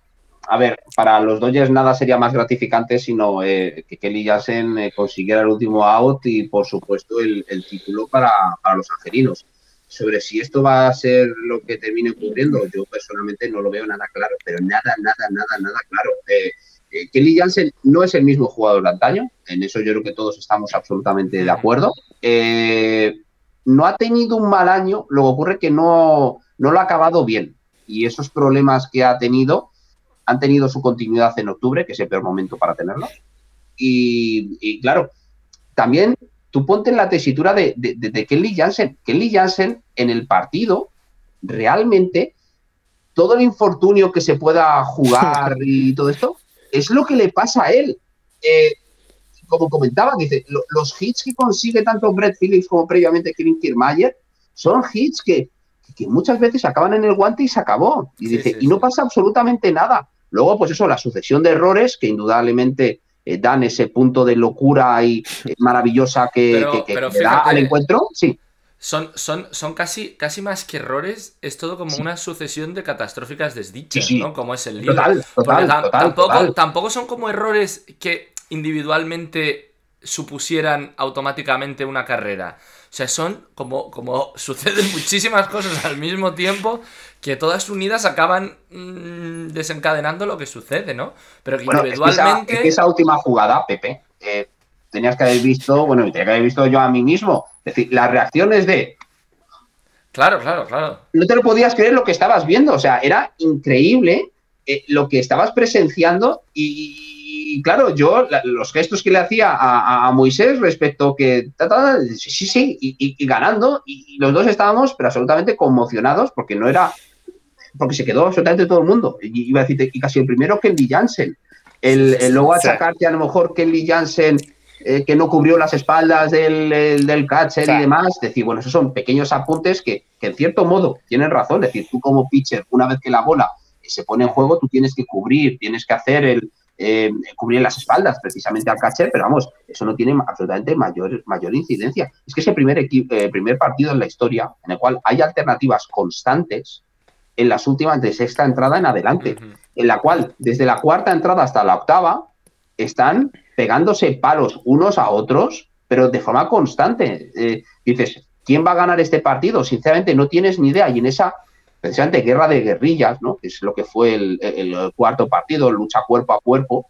a ver, para los Dodgers nada sería más gratificante sino eh, que Kelly Jansen eh, consiguiera el último out y, por supuesto, el, título para, para, los angelinos. Sobre si esto va a ser lo que termine ocurriendo, yo personalmente no lo veo nada claro, pero nada, nada, nada, nada claro. Eh, eh, Kelly Jansen no es el mismo jugador de antaño, en eso yo creo que todos estamos absolutamente de acuerdo. Eh, no ha tenido un mal año, lo que ocurre que no, no lo ha acabado bien. Y esos problemas que ha tenido han tenido su continuidad en octubre, que es el peor momento para tenerlo. Y, claro, también tú ponte en la tesitura de, de, Kelly Jansen. Kelly Jansen en el partido, realmente, todo el infortunio que se pueda jugar y todo esto, es lo que le pasa a él. Eh, como comentaba, dice, los hits que consigue tanto Brett Phillips como previamente Kevin Kiermaier son hits que, muchas veces acaban en el guante y se acabó. Y dice, y no pasa absolutamente nada. Luego, pues eso, la sucesión de errores que indudablemente eh, dan ese punto de locura y eh, maravillosa que, da al encuentro. Sí. Son, son, son casi, casi más que errores, es todo como una sucesión de catastróficas desdichas, ¿no? Como es el lío. Total, total, tampoco, tampoco son como errores que individualmente supusieran automáticamente una carrera. O sea, son como, como suceden muchísimas cosas al mismo tiempo que todas unidas acaban mm, desencadenando lo que sucede, ¿no? Pero que individualmente. esa, última jugada, Pepe, eh, tenías que haber visto, bueno, tenía que haber visto yo a mí mismo. Es decir, las reacciones de. Claro, claro, claro. No te lo podías creer lo que estabas viendo. O sea, era increíble eh, lo que estabas presenciando y, y claro, yo los gestos que le hacía a, Moisés respecto que, sí, sí, y, ganando, y, los dos estábamos pero absolutamente conmocionados porque no era, porque se quedó absolutamente todo el mundo. Y iba a decirte, y casi el primero Kelly Jansen. El, luego achacarte a lo mejor Kelly Jansen eh, que no cubrió las espaldas del, del catcher y demás, decir, bueno, esos son pequeños apuntes que, que en cierto modo tienen razón, es decir, tú como pitcher, una vez que la bola se pone en juego, tú tienes que cubrir, tienes que hacer el, eh, cubrir las espaldas precisamente al catcher, pero vamos, eso no tiene absolutamente mayor, mayor incidencia. Es que es el primer, eh, primer partido en la historia en el cual hay alternativas constantes en las últimas de sexta entrada en adelante, en la cual desde la cuarta entrada hasta la octava están pegándose palos unos a otros, pero de forma constante. Eh, dices, ¿quién va a ganar este partido? Sinceramente no tienes ni idea y en esa precisamente guerra de guerrillas, ¿no? que es lo que fue el, cuarto partido, lucha cuerpo a cuerpo,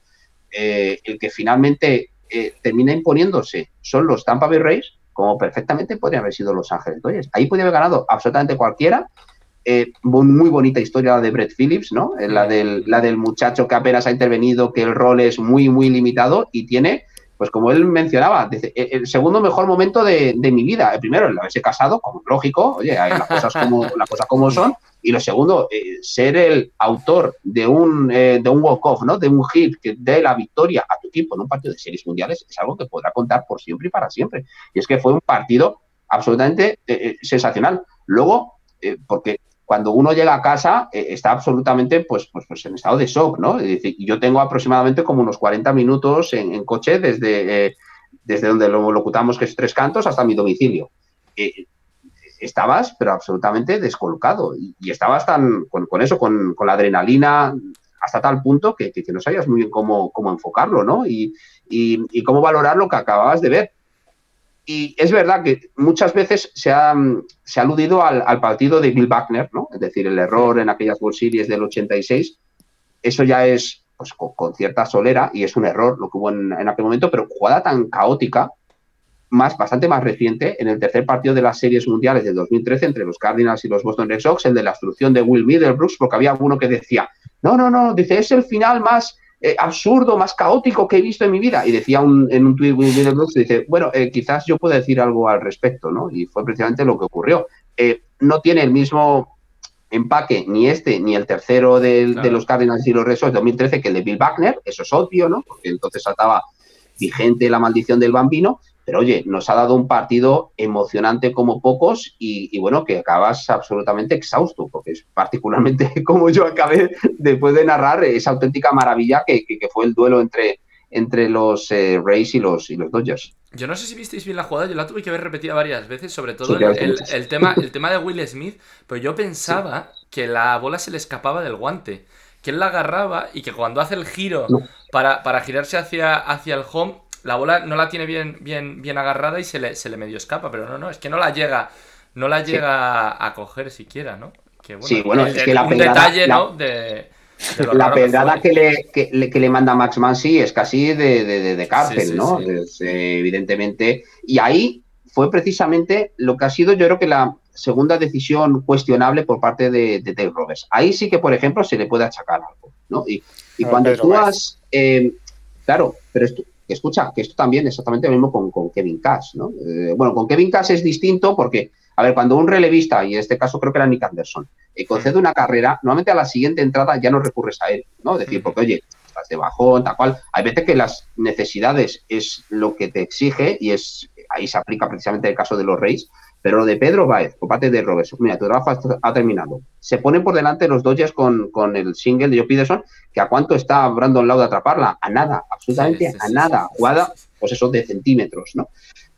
eh, el que finalmente eh, termina imponiéndose son los Tampa Bay Rays, como perfectamente podrían haber sido Los Ángeles Dodgers. Ahí podría haber ganado absolutamente cualquiera. Eh, muy bonita historia de Brett Phillips, ¿no? La del, la del muchacho que apenas ha intervenido, que el rol es muy, muy limitado y tiene pues como él mencionaba, e, el segundo mejor momento de, mi vida. El primero, el haberse casado, como lógico, oye, hay las cosas como, las cosas como son. Y lo segundo, eh, ser el autor de un, eh, de un walk-off, ¿no? De un hit que dé la victoria a tu equipo en un partido de series mundiales, es algo que podrá contar por siempre y para siempre. Y es que fue un partido absolutamente eh, sensacional. Luego, porque cuando uno llega a casa eh, está absolutamente pues, pues, pues, en estado de shock, ¿no? Es yo tengo aproximadamente como unos 40 minutos en, coche desde, eh, desde donde lo locutamos, que es Tres Cantos, hasta mi domicilio. Eh, estabas, pero absolutamente descolocado. Y, estabas tan con, eso, con, la adrenalina, hasta tal punto que, que, no sabías muy bien cómo, cómo enfocarlo, ¿no? Y, y cómo valorar lo que acababas de ver. Y es verdad que muchas veces se ha, se ha aludido al, partido de Bill Buckner, ¿no? Es decir, el error en aquellas World Series del 86. Eso ya es pues, con, cierta solera y es un error lo que hubo en, aquel momento, pero jugada tan caótica, más, bastante más reciente, en el tercer partido de las series mundiales de 2013 entre los Cardinals y los Boston Red Sox, el de la instrucción de Will Middlebrooks, porque había uno que decía, no, no, no, dice, es el final más eh, absurdo, más caótico que he visto en mi vida. Y decía en un tweet Will Brooks, dice, bueno, eh, quizás yo pueda decir algo al respecto, ¿no? Y fue precisamente lo que ocurrió. Eh, no tiene el mismo empaque ni este ni el tercero de, los Cardinals y los Red de 2013 que el de Bill Wagner, eso es obvio, ¿no? Porque entonces saltaba vigente la maldición del bambino, pero oye, nos ha dado un partido emocionante como pocos y, bueno, que acabas absolutamente exhausto, porque es particularmente como yo acabé después de narrar esa auténtica maravilla que, fue el duelo entre, entre los eh, Rays y los, y los Dodgers. Yo no sé si visteis bien la jugada, yo la tuve que ver repetida varias veces, sobre todo el, tema, el tema de Will Smith, pero yo pensaba que la bola se le escapaba del guante, que él la agarraba y que cuando hace el giro para, para girarse hacia, hacia el home, la bola no la tiene bien, bien, bien agarrada y se le, se le medio escapa, pero no, no, es que no la llega, no la llega a coger siquiera, ¿no? Que, bueno, sí, bueno, es que la un detalle, ¿no? De, la pedrada que, le, que, le, manda Max Mansi es casi de, de, de cárcel, ¿no? Eh, evidentemente. Y ahí fue precisamente lo que ha sido, yo creo que la segunda decisión cuestionable por parte de, Dave Roberts. Ahí sí que, por ejemplo, se le puede achacar algo, ¿no? Y, y cuando tú has. Eh, claro, pero esto, escucha, que esto también es exactamente lo mismo con, Kevin Cash, ¿no? Eh, bueno, con Kevin Cash es distinto porque, a ver, cuando un relevista, y en este caso creo que era Nick Anderson, eh, concede una carrera, normalmente a la siguiente entrada ya no recurres a él, ¿no? Es decir, porque, oye, estás de bajón, tal cual. Hay veces que las necesidades es lo que te exige y es ahí se aplica precisamente el caso de los Reyes, pero lo de Pedro Baez, por parte de Roberts, mira, tu trabajo ha terminado. Se ponen por delante los Dodgers con, con el single de Joe Peterson, que a cuánto está Brandon Lau de atraparla? A nada, absolutamente a nada. Jugada, pues eso, de centímetros, ¿no?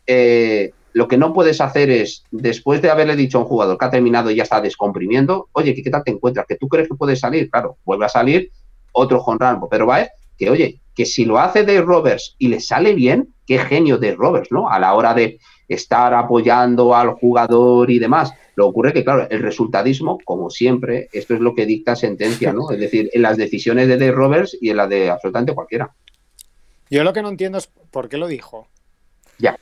Eh, lo que no puedes hacer es, después de haberle dicho a un jugador que ha terminado y ya está descomprimiendo, oye, ¿qué, tal te encuentras? ¿Que tú crees que puedes salir? Claro, vuelve a salir, otro Juan Rambo, Pedro Baez, que oye, que si lo hace de Roberts y le sale bien, qué genio de Roberts, ¿no? A la hora de estar apoyando al jugador y demás. Lo ocurre que, claro, el resultadismo, como siempre, esto es lo que dicta sentencia, ¿no? Es decir, en las decisiones de Dave Roberts y en las de absolutamente cualquiera. Yo lo que no entiendo es por qué lo dijo. Ya.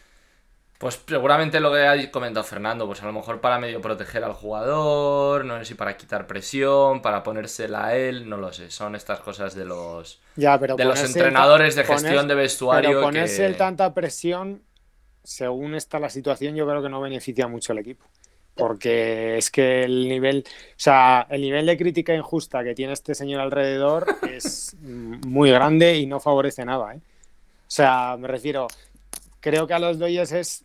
Pues seguramente lo que ha comentado Fernando, pues a lo mejor para medio proteger al jugador, no sé si para quitar presión, para ponérsela a él, no lo sé. Son estas cosas de los, ya, pero de los entrenadores de gestión de vestuario. Pero ponerse tanta presión, según está la situación, yo creo que no beneficia mucho al equipo. Porque es que el nivel, o sea, el nivel de crítica injusta que tiene este señor alrededor es muy grande y no favorece nada. ¿eh? O sea, me refiero, creo que a los Dodgers es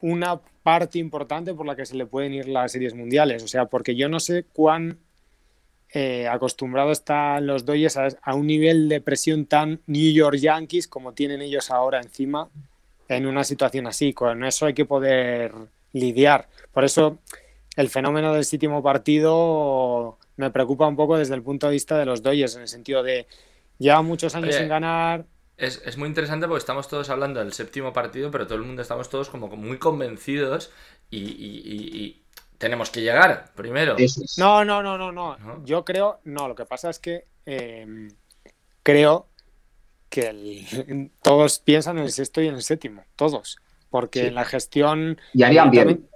una parte importante por la que se le pueden ir las series mundiales. O sea, porque yo no sé cuán eh, acostumbrado están los Dodgers a, un nivel de presión tan New York Yankees como tienen ellos ahora encima en una situación así. Con eso hay que poder lidiar. Por eso el fenómeno del séptimo partido me preocupa un poco desde el punto de vista de los Dodgers, en el sentido de ya muchos años sin ganar, es, muy interesante porque estamos todos hablando del séptimo partido, pero todo el mundo estamos todos como muy convencidos y, tenemos que llegar primero. No, no, no, no, no, Yo creo, no, lo que pasa es que em, creo que todos piensan en el sexto y en el séptimo, todos. Porque en la gestión. Y harían bien.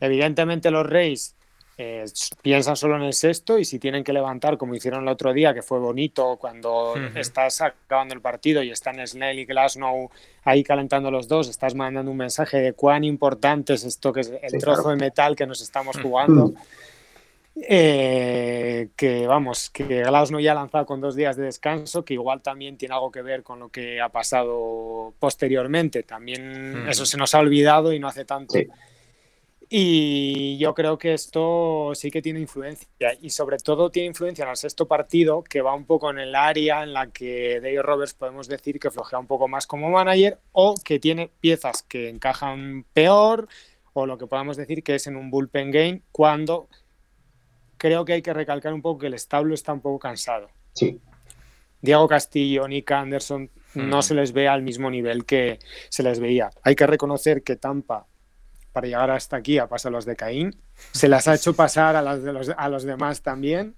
Evidentemente los Reyes eh, piensan solo en el sexto y si tienen que levantar, como hicieron el otro día, que fue bonito cuando estás acabando el partido y están Snell y Glasnow ahí calentando los dos, estás mandando un mensaje de cuán importante es esto que es el trozo de metal que nos estamos jugando. Eh, que vamos, que Glasnow ya ha lanzado con dos días de descanso, que igual también tiene algo que ver con lo que ha pasado posteriormente. También eso se nos ha olvidado y no hace tanto. Y yo creo que esto sí que tiene influencia y sobre todo tiene influencia en el sexto partido que va un poco en el área en la que Dave Roberts podemos decir que flojea un poco más como manager o que tiene piezas que encajan peor o lo que podamos decir que es en un bullpen game cuando creo que hay que recalcar un poco que el establo está un poco cansado. Sí. Diego Castillo, Nick Anderson no mm. se les ve al mismo nivel que se les veía. Hay que reconocer que Tampa para llegar hasta aquí a los de Caín. Se las ha hecho pasar a, las de los, a los demás también.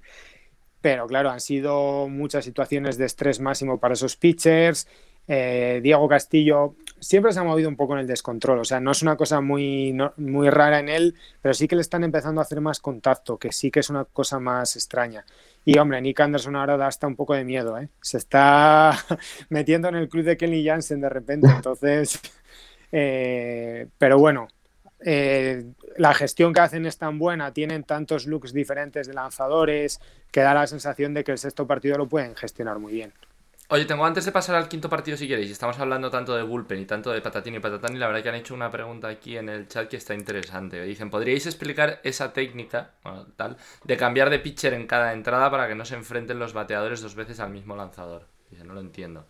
Pero claro, han sido muchas situaciones de estrés máximo para esos pitchers. Eh, Diego Castillo siempre se ha movido un poco en el descontrol, o sea, no es una cosa muy, muy rara en él, pero sí que le están empezando a hacer más contacto, que sí que es una cosa más extraña. Y hombre, Nick Anderson ahora da hasta un poco de miedo, ¿eh? se está metiendo en el club de Kenny Jansen de repente, entonces, eh, pero bueno, eh, la gestión que hacen es tan buena, tienen tantos looks diferentes de lanzadores, que da la sensación de que el sexto partido lo pueden gestionar muy bien. Oye, tengo antes de pasar al quinto partido, si queréis, estamos hablando tanto de Bullpen y tanto de Patatín y Patatán, y la verdad que han hecho una pregunta aquí en el chat que está interesante. Dicen, ¿podríais explicar esa técnica, tal, de cambiar de pitcher en cada entrada para que no se enfrenten los bateadores dos veces al mismo lanzador? Dice, no lo entiendo.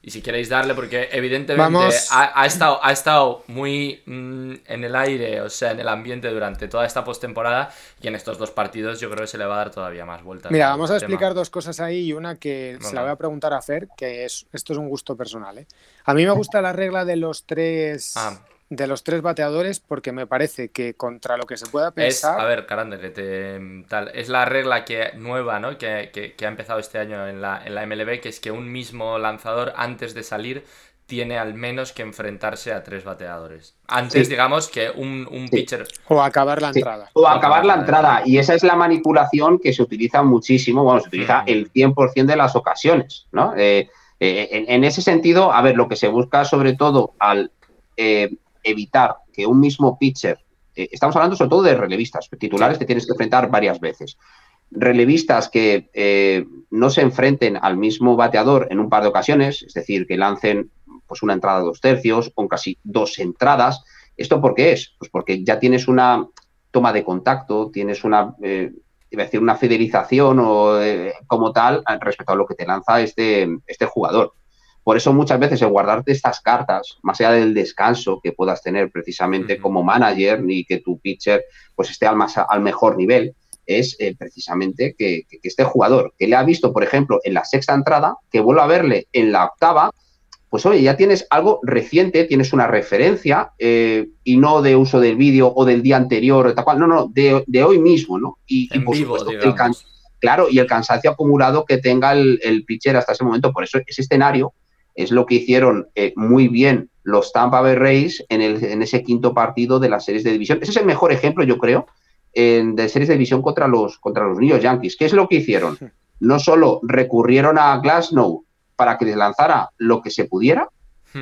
Y si queréis darle, porque evidentemente ha, estado, ha estado muy mm, en el aire, o sea, en el ambiente durante toda esta postemporada y en estos dos partidos yo creo que se le va a dar todavía más vueltas. Mira, vamos a explicar dos cosas ahí y una que se la voy a preguntar a Fer, que es, esto es un gusto personal. ¿eh? A mí me gusta la regla de los tres... Ah de los tres bateadores porque me parece que contra lo que se pueda pensar... Es, a ver, Carande, tal, es la regla que nueva ¿no? que, que, ha empezado este año en la, en la MLB, que es que un mismo lanzador antes de salir tiene al menos que enfrentarse a tres bateadores. Antes, digamos, que un, un pitcher... O acabar la entrada. O acabar la entrada. Y esa es la manipulación que se utiliza muchísimo, bueno, se utiliza el 100% de las ocasiones, ¿no? Eh, eh, en, en, ese sentido, a ver, lo que se busca sobre todo al eh, evitar que un mismo pitcher, eh, estamos hablando sobre todo de relevistas, titulares que tienes que enfrentar varias veces, relevistas que eh, no se enfrenten al mismo bateador en un par de ocasiones, es decir, que lancen pues una entrada dos tercios o casi dos entradas. ¿Esto por qué es? Pues porque ya tienes una toma de contacto, tienes una, eh, decir, una fidelización o, como tal respecto a lo que te lanza este, este jugador. Por eso muchas veces el guardarte estas cartas, más allá del descanso que puedas tener precisamente como manager y que tu pitcher pues esté al, más, al mejor nivel, es eh, precisamente que, este jugador, que le ha visto, por ejemplo, en la sexta entrada, que vuelva a verle en la octava, pues oye, ya tienes algo reciente, tienes una referencia eh, y no de uso del vídeo o del día anterior o tal cual, no, no, de, hoy mismo, ¿no? Y, por supuesto, el claro, y el cansancio acumulado que tenga el, pitcher hasta ese momento. Por eso ese escenario es lo que hicieron eh, muy bien los Tampa Bay Rays en, el, en, ese quinto partido de las series de división. Ese es el mejor ejemplo, yo creo, de series de división contra los, contra los New York Yankees. ¿Qué es lo que hicieron? No solo recurrieron a Glasnow para que les lanzara lo que se pudiera,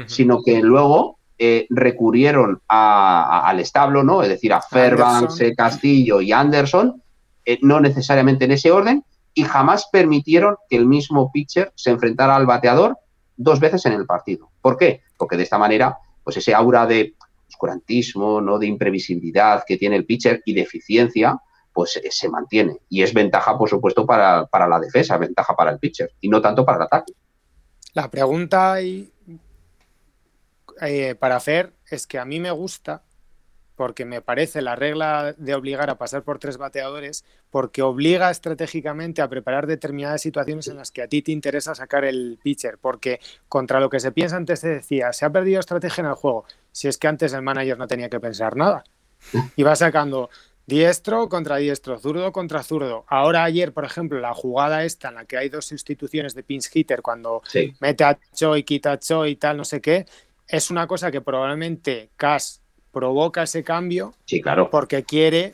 sino que luego eh, recurrieron al establo, ¿no? Es decir, a Fairbanks, eh, Castillo y Anderson, eh, no necesariamente en ese orden, y jamás permitieron que el mismo pitcher se enfrentara al bateador dos veces en el partido. ¿Por qué? Porque de esta manera, pues ese aura de oscurantismo, ¿no? de imprevisibilidad que tiene el pitcher y de eficiencia, pues se mantiene. Y es ventaja, por supuesto, para, para la defensa, ventaja para el pitcher, y no tanto para el ataque. La pregunta eh, para hacer es que a mí me gusta porque me parece la regla de obligar a pasar por tres bateadores, porque obliga estratégicamente a preparar determinadas situaciones en las que a ti te interesa sacar el pitcher, porque contra lo que se piensa antes se decía, se ha perdido estrategia en el juego, si es que antes el manager no tenía que pensar nada. Y va sacando Diestro contra diestro, zurdo contra zurdo. Ahora ayer, por ejemplo, la jugada esta en la que hay dos sustituciones de pinch hitter cuando mete a Choi, quita a Choi y tal, no sé qué, es una cosa que probablemente Cass provoca ese cambio sí, claro. porque quiere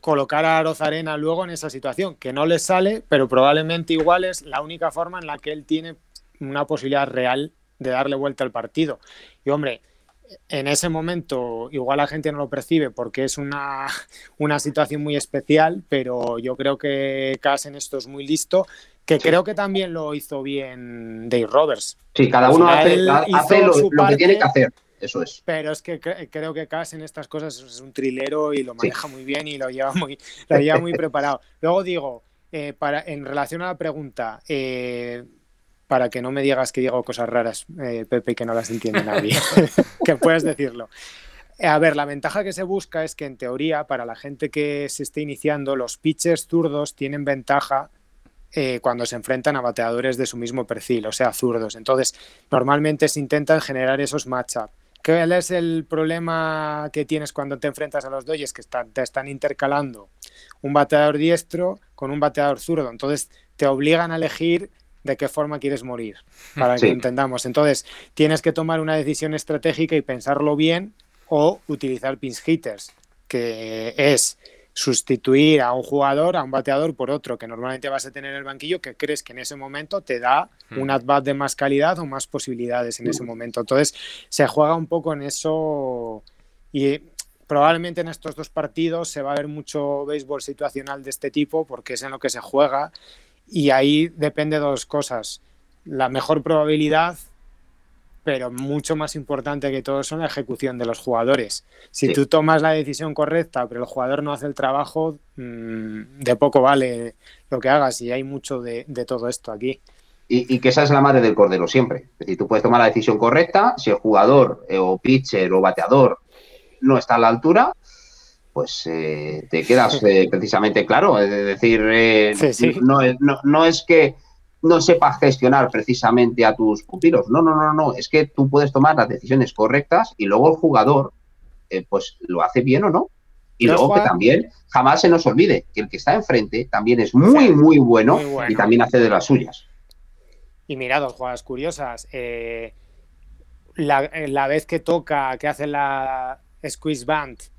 colocar a Arozarena luego en esa situación, que no le sale, pero probablemente igual es la única forma en la que él tiene una posibilidad real de darle vuelta al partido. Y hombre, en ese momento igual la gente no lo percibe porque es una, una situación muy especial, pero yo creo que Cass en esto es muy listo, que creo que también lo hizo bien Dave Roberts. Sí, cada uno hace, lo, que tiene que hacer. Eso es. Pero es que creo que Cass en estas cosas es un trilero y lo maneja muy bien y lo lleva muy, lo lleva muy preparado. Luego digo, eh, para, en relación a la pregunta, eh, para que no me digas que digo cosas raras, eh, Pepe, que no las entiende nadie, que puedes decirlo. A ver, la ventaja que se busca es que en teoría, para la gente que se esté iniciando, los pitchers zurdos tienen ventaja eh, cuando se enfrentan a bateadores de su mismo perfil, o sea, zurdos. Entonces, normalmente se intentan generar esos matchups. ¿Qué es el problema que tienes cuando te enfrentas a los doyes? Que te están intercalando un bateador diestro con un bateador zurdo. Entonces, te obligan a elegir de qué forma quieres morir, para que entendamos. Entonces, tienes que tomar una decisión estratégica y pensarlo bien o utilizar pinch hitters, que es sustituir a un jugador, a un bateador por otro, que normalmente vas a tener en el banquillo, que crees que en ese momento te da un at-bat de más calidad o más posibilidades en ese momento. Entonces, se juega un poco en eso y probablemente en estos dos partidos se va a ver mucho béisbol situacional de este tipo porque es en lo que se juega y ahí depende de dos cosas. La mejor probabilidad, pero mucho más importante que todo eso, la ejecución de los jugadores. Si tú tomas la decisión correcta, pero el jugador no hace el trabajo, mm, de poco vale lo que hagas. Y hay mucho de, todo esto aquí. Y, que esa es la madre del cordero siempre. Es decir, tú puedes tomar la decisión correcta, si el jugador eh, o pitcher o bateador no está a la altura, pues eh, te quedas eh, precisamente claro. Es decir, eh, No, no, es que no sepas gestionar precisamente a tus pupilos. No, no, no, no. Es que tú puedes tomar las decisiones correctas y luego el jugador, pues lo hace bien o no. Y luego que también jamás se nos olvide que el que está enfrente también es muy, muy bueno, y también hace de las suyas. Y mira, dos jugadas curiosas. La, la, vez que toca, que hace la squeeze band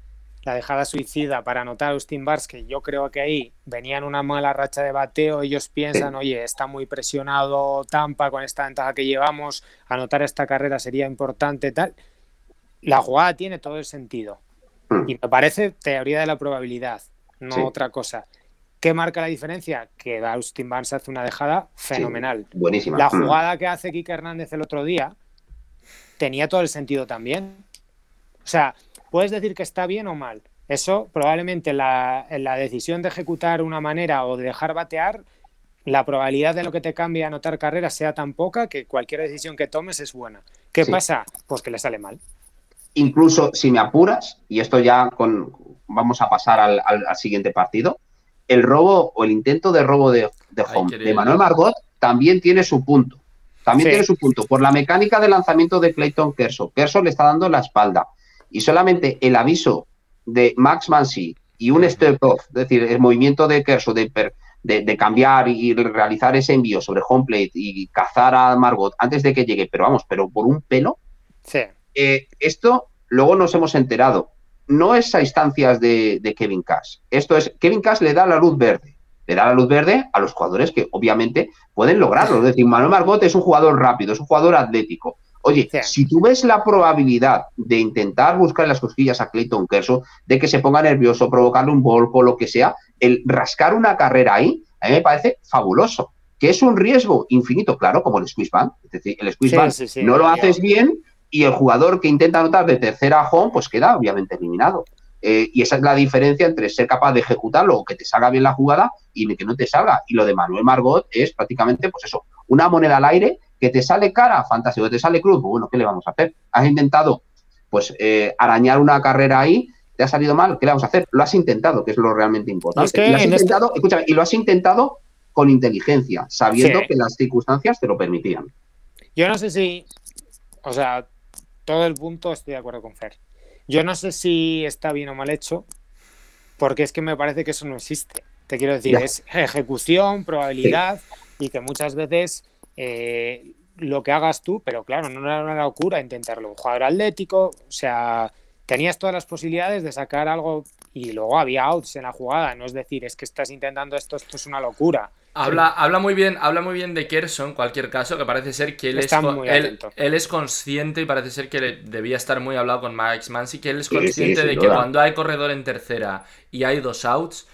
la dejada suicida para anotar a Austin Bars, que yo creo que ahí venían una mala racha de bateo, ellos piensan, oye, está muy presionado Tampa con esta ventaja que llevamos, anotar esta carrera sería importante, tal. La jugada tiene todo el sentido. Hmm. Y me parece teoría de la probabilidad, no otra cosa. ¿Qué marca la diferencia? Que Austin Barnes hace una dejada fenomenal. buenísima. La hmm. jugada que hace Kike Hernández el otro día tenía todo el sentido también. O sea, puedes decir que está bien o mal. Eso probablemente la, la decisión de ejecutar una manera o de dejar batear, la probabilidad de lo que te cambie a anotar carreras sea tan poca que cualquier decisión que tomes es buena. ¿Qué pasa? Pues que le sale mal. Incluso si me apuras, y esto ya con vamos a pasar al, siguiente partido. El robo o el intento de robo de, home de Manuel Margot también tiene su punto. También tiene su punto. Por la mecánica de lanzamiento de Clayton Kershaw. Kershaw le está dando la espalda. Y solamente el aviso de Max Mansi y un step off, es decir, el movimiento de Kershaw de, de, cambiar y realizar ese envío sobre home plate y cazar a Margot antes de que llegue, pero vamos, pero por un pelo. Sí. Eh, esto luego nos hemos enterado. No es a instancias de, de Kevin Cash. Esto es, Kevin Cash le da la luz verde le da la luz verde a los jugadores que obviamente pueden lograrlo. Es decir, Manuel Margot es un jugador rápido, es un jugador atlético. Oye, si tú ves la probabilidad de intentar buscar las cosquillas a Clayton Kershaw, de que se ponga nervioso, provocarle un volco, lo que sea, el rascar una carrera ahí, a mí me parece fabuloso. Que es un riesgo infinito, claro, como el squeeze band. Es decir, el squeeze band no lo haces bien y el jugador que intenta anotar de tercera a home, pues queda obviamente eliminado. Eh, y esa es la diferencia entre ser capaz de ejecutarlo o que te salga bien la jugada y que no te salga. Y lo de Manuel Margot es prácticamente, pues eso, una moneda al aire que te sale cara, fantástico, que te sale cruz, bueno, ¿qué le vamos a hacer? Has intentado, pues, eh, arañar una carrera ahí, te ha salido mal, ¿qué le vamos a hacer? Lo has intentado, que es lo realmente importante. y, lo has este intentado, escúchame, y lo has intentado con inteligencia, sabiendo que las circunstancias te lo permitían. Yo no sé si, o sea, todo el punto estoy de acuerdo con Fer. Yo no sé si está bien o mal hecho, porque es que me parece que eso no existe. Te quiero decir, es ejecución, probabilidad y que muchas veces eh, lo que hagas tú, pero claro, no era una locura intentarlo. Un jugador atlético, o sea, tenías todas las posibilidades de sacar algo y luego había outs en la jugada. No es decir, es que estás intentando esto, esto es una locura. Habla, habla, muy bien, habla muy bien de Kerson, en cualquier caso, que parece ser que él es, él, es consciente y parece ser que debía estar muy hablado con Max Mansi, que él es consciente de que cuando hay corredor en tercera y hay dos outs,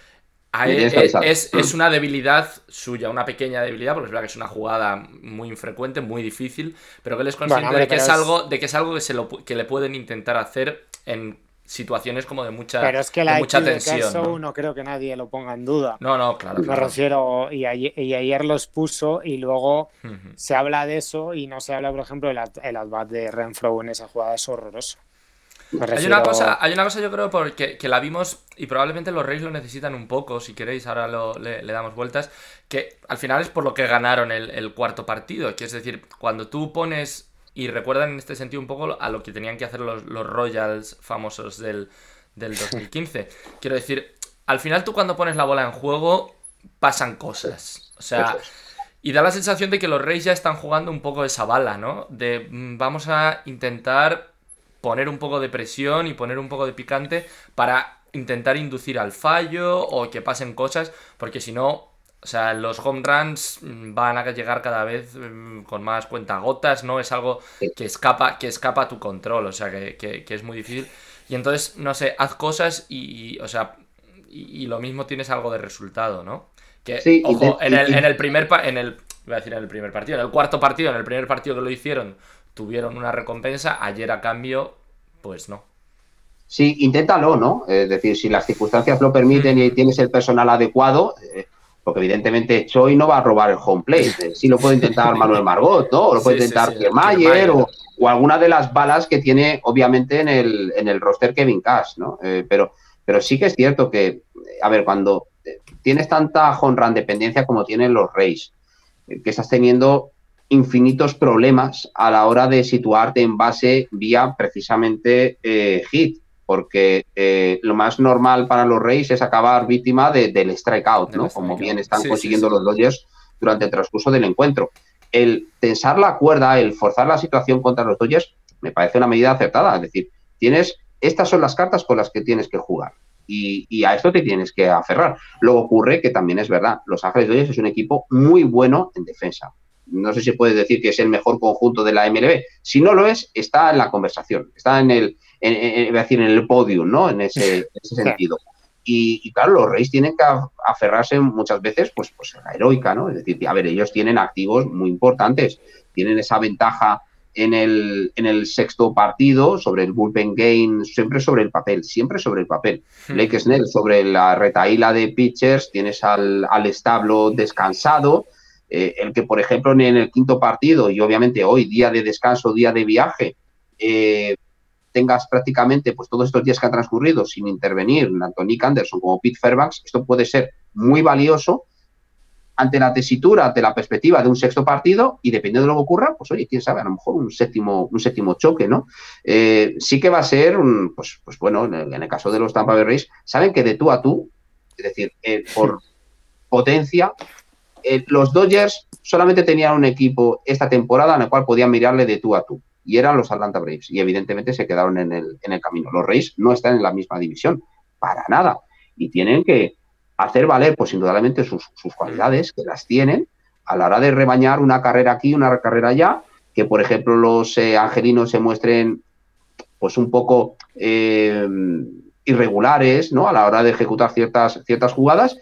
es, es, una debilidad suya, una pequeña debilidad, porque es verdad que es una jugada muy infrecuente, muy difícil, pero que él es consciente de, que es, algo, de que es algo que, se lo, que le pueden intentar hacer en situaciones como de mucha, Pero es que la mucha tensión. ¿no? creo que nadie lo ponga en duda. No, no, claro. Me refiero, y ayer, los puso y luego se habla de eso y no se habla, por ejemplo, el, el de Renfro en esa jugada es horroroso. Hay una cosa, hay una cosa yo creo porque que la vimos y probablemente los Reyes lo necesitan un poco, si queréis, ahora le, damos vueltas, que al final es por lo que ganaron el, el cuarto partido, que es decir, cuando tú pones y recuerdan en este sentido un poco a lo que tenían que hacer los, Royals famosos del, 2015. Quiero decir, al final tú cuando pones la bola en juego pasan cosas. O sea, y da la sensación de que los Reyes ya están jugando un poco esa bala, ¿no? De mm, vamos a intentar poner un poco de presión y poner un poco de picante para intentar inducir al fallo o que pasen cosas, porque si no, o sea, los home runs mm, van a llegar cada vez mm, con más cuentagotas, ¿no? Es algo que escapa, que escapa a tu control, o sea, que, es muy difícil. Y entonces, no sé, haz cosas y, o sea, y, lo mismo tienes algo de resultado, ¿no? Que, sí, ojo, en, el, en el primer, en el, voy a decir en el primer partido, en el cuarto partido, en el primer partido que lo hicieron, tuvieron una recompensa, ayer a cambio, pues no. Sí, inténtalo, ¿no? Es decir, si las circunstancias lo permiten mm. y tienes el personal adecuado, eh, porque evidentemente Choi no va a robar el home plate. Sí lo puede intentar Manuel Margot, ¿no? O lo puede intentar sí, Mayer o, alguna de las balas que tiene, obviamente, en el, en el roster Kevin Cash, ¿no? Eh, pero, pero sí que es cierto que, a ver, cuando tienes tanta home dependencia como tienen los Rays, eh, que estás teniendo infinitos problemas a la hora de situarte en base vía precisamente eh, hit porque eh, lo más normal para los Reyes es acabar víctima del strikeout, ¿no? Como bien están consiguiendo los Dodgers durante el transcurso del encuentro. El tensar la cuerda, el forzar la situación contra los Dodgers, me parece una medida acertada. Es decir, tienes, estas son las cartas con las que tienes que jugar. Y, a esto te tienes que aferrar. Luego ocurre que también es verdad, Los Ángeles Dodgers es un equipo muy bueno en defensa. No sé si puedes decir que es el mejor conjunto de la MLB. Si no lo es, está en la conversación, está en el, en, decir, en el podium, ¿no? En ese, sentido. Y, claro, los Reyes tienen que aferrarse muchas veces pues, pues a la heroica, ¿no? Es decir, a ver, ellos tienen activos muy importantes, tienen esa ventaja en el, en el sexto partido sobre el bullpen game, siempre sobre el papel, siempre sobre el papel. Hmm. Blake Snell sobre la retaíla de pitchers, tienes al, establo descansado, eh, el que, por ejemplo, en el quinto partido, y obviamente hoy, día de descanso, día de viaje, eh, tengas prácticamente pues todos estos días que han transcurrido sin intervenir tanto Nick Anderson como Pete Fairbanks, esto puede ser muy valioso ante la tesitura, ante la perspectiva de un sexto partido y dependiendo de lo que ocurra, pues oye, quién sabe, a lo mejor un séptimo, un séptimo choque, ¿no? Eh, sí que va a ser, un, pues, pues bueno, en el, caso de los Tampa Bay Rays, saben que de tú a tú, es decir, por potencia, eh, los Dodgers solamente tenían un equipo esta temporada en el cual podían mirarle de tú a tú y eran los Atlanta Braves y evidentemente se quedaron en el, en el camino. Los Rays no están en la misma división, para nada, y tienen que hacer valer, pues indudablemente, sus, cualidades, que las tienen, a la hora de rebañar una carrera aquí, una carrera allá, que por ejemplo los eh, angelinos se muestren pues un poco eh, irregulares, ¿no? A la hora de ejecutar ciertas, ciertas jugadas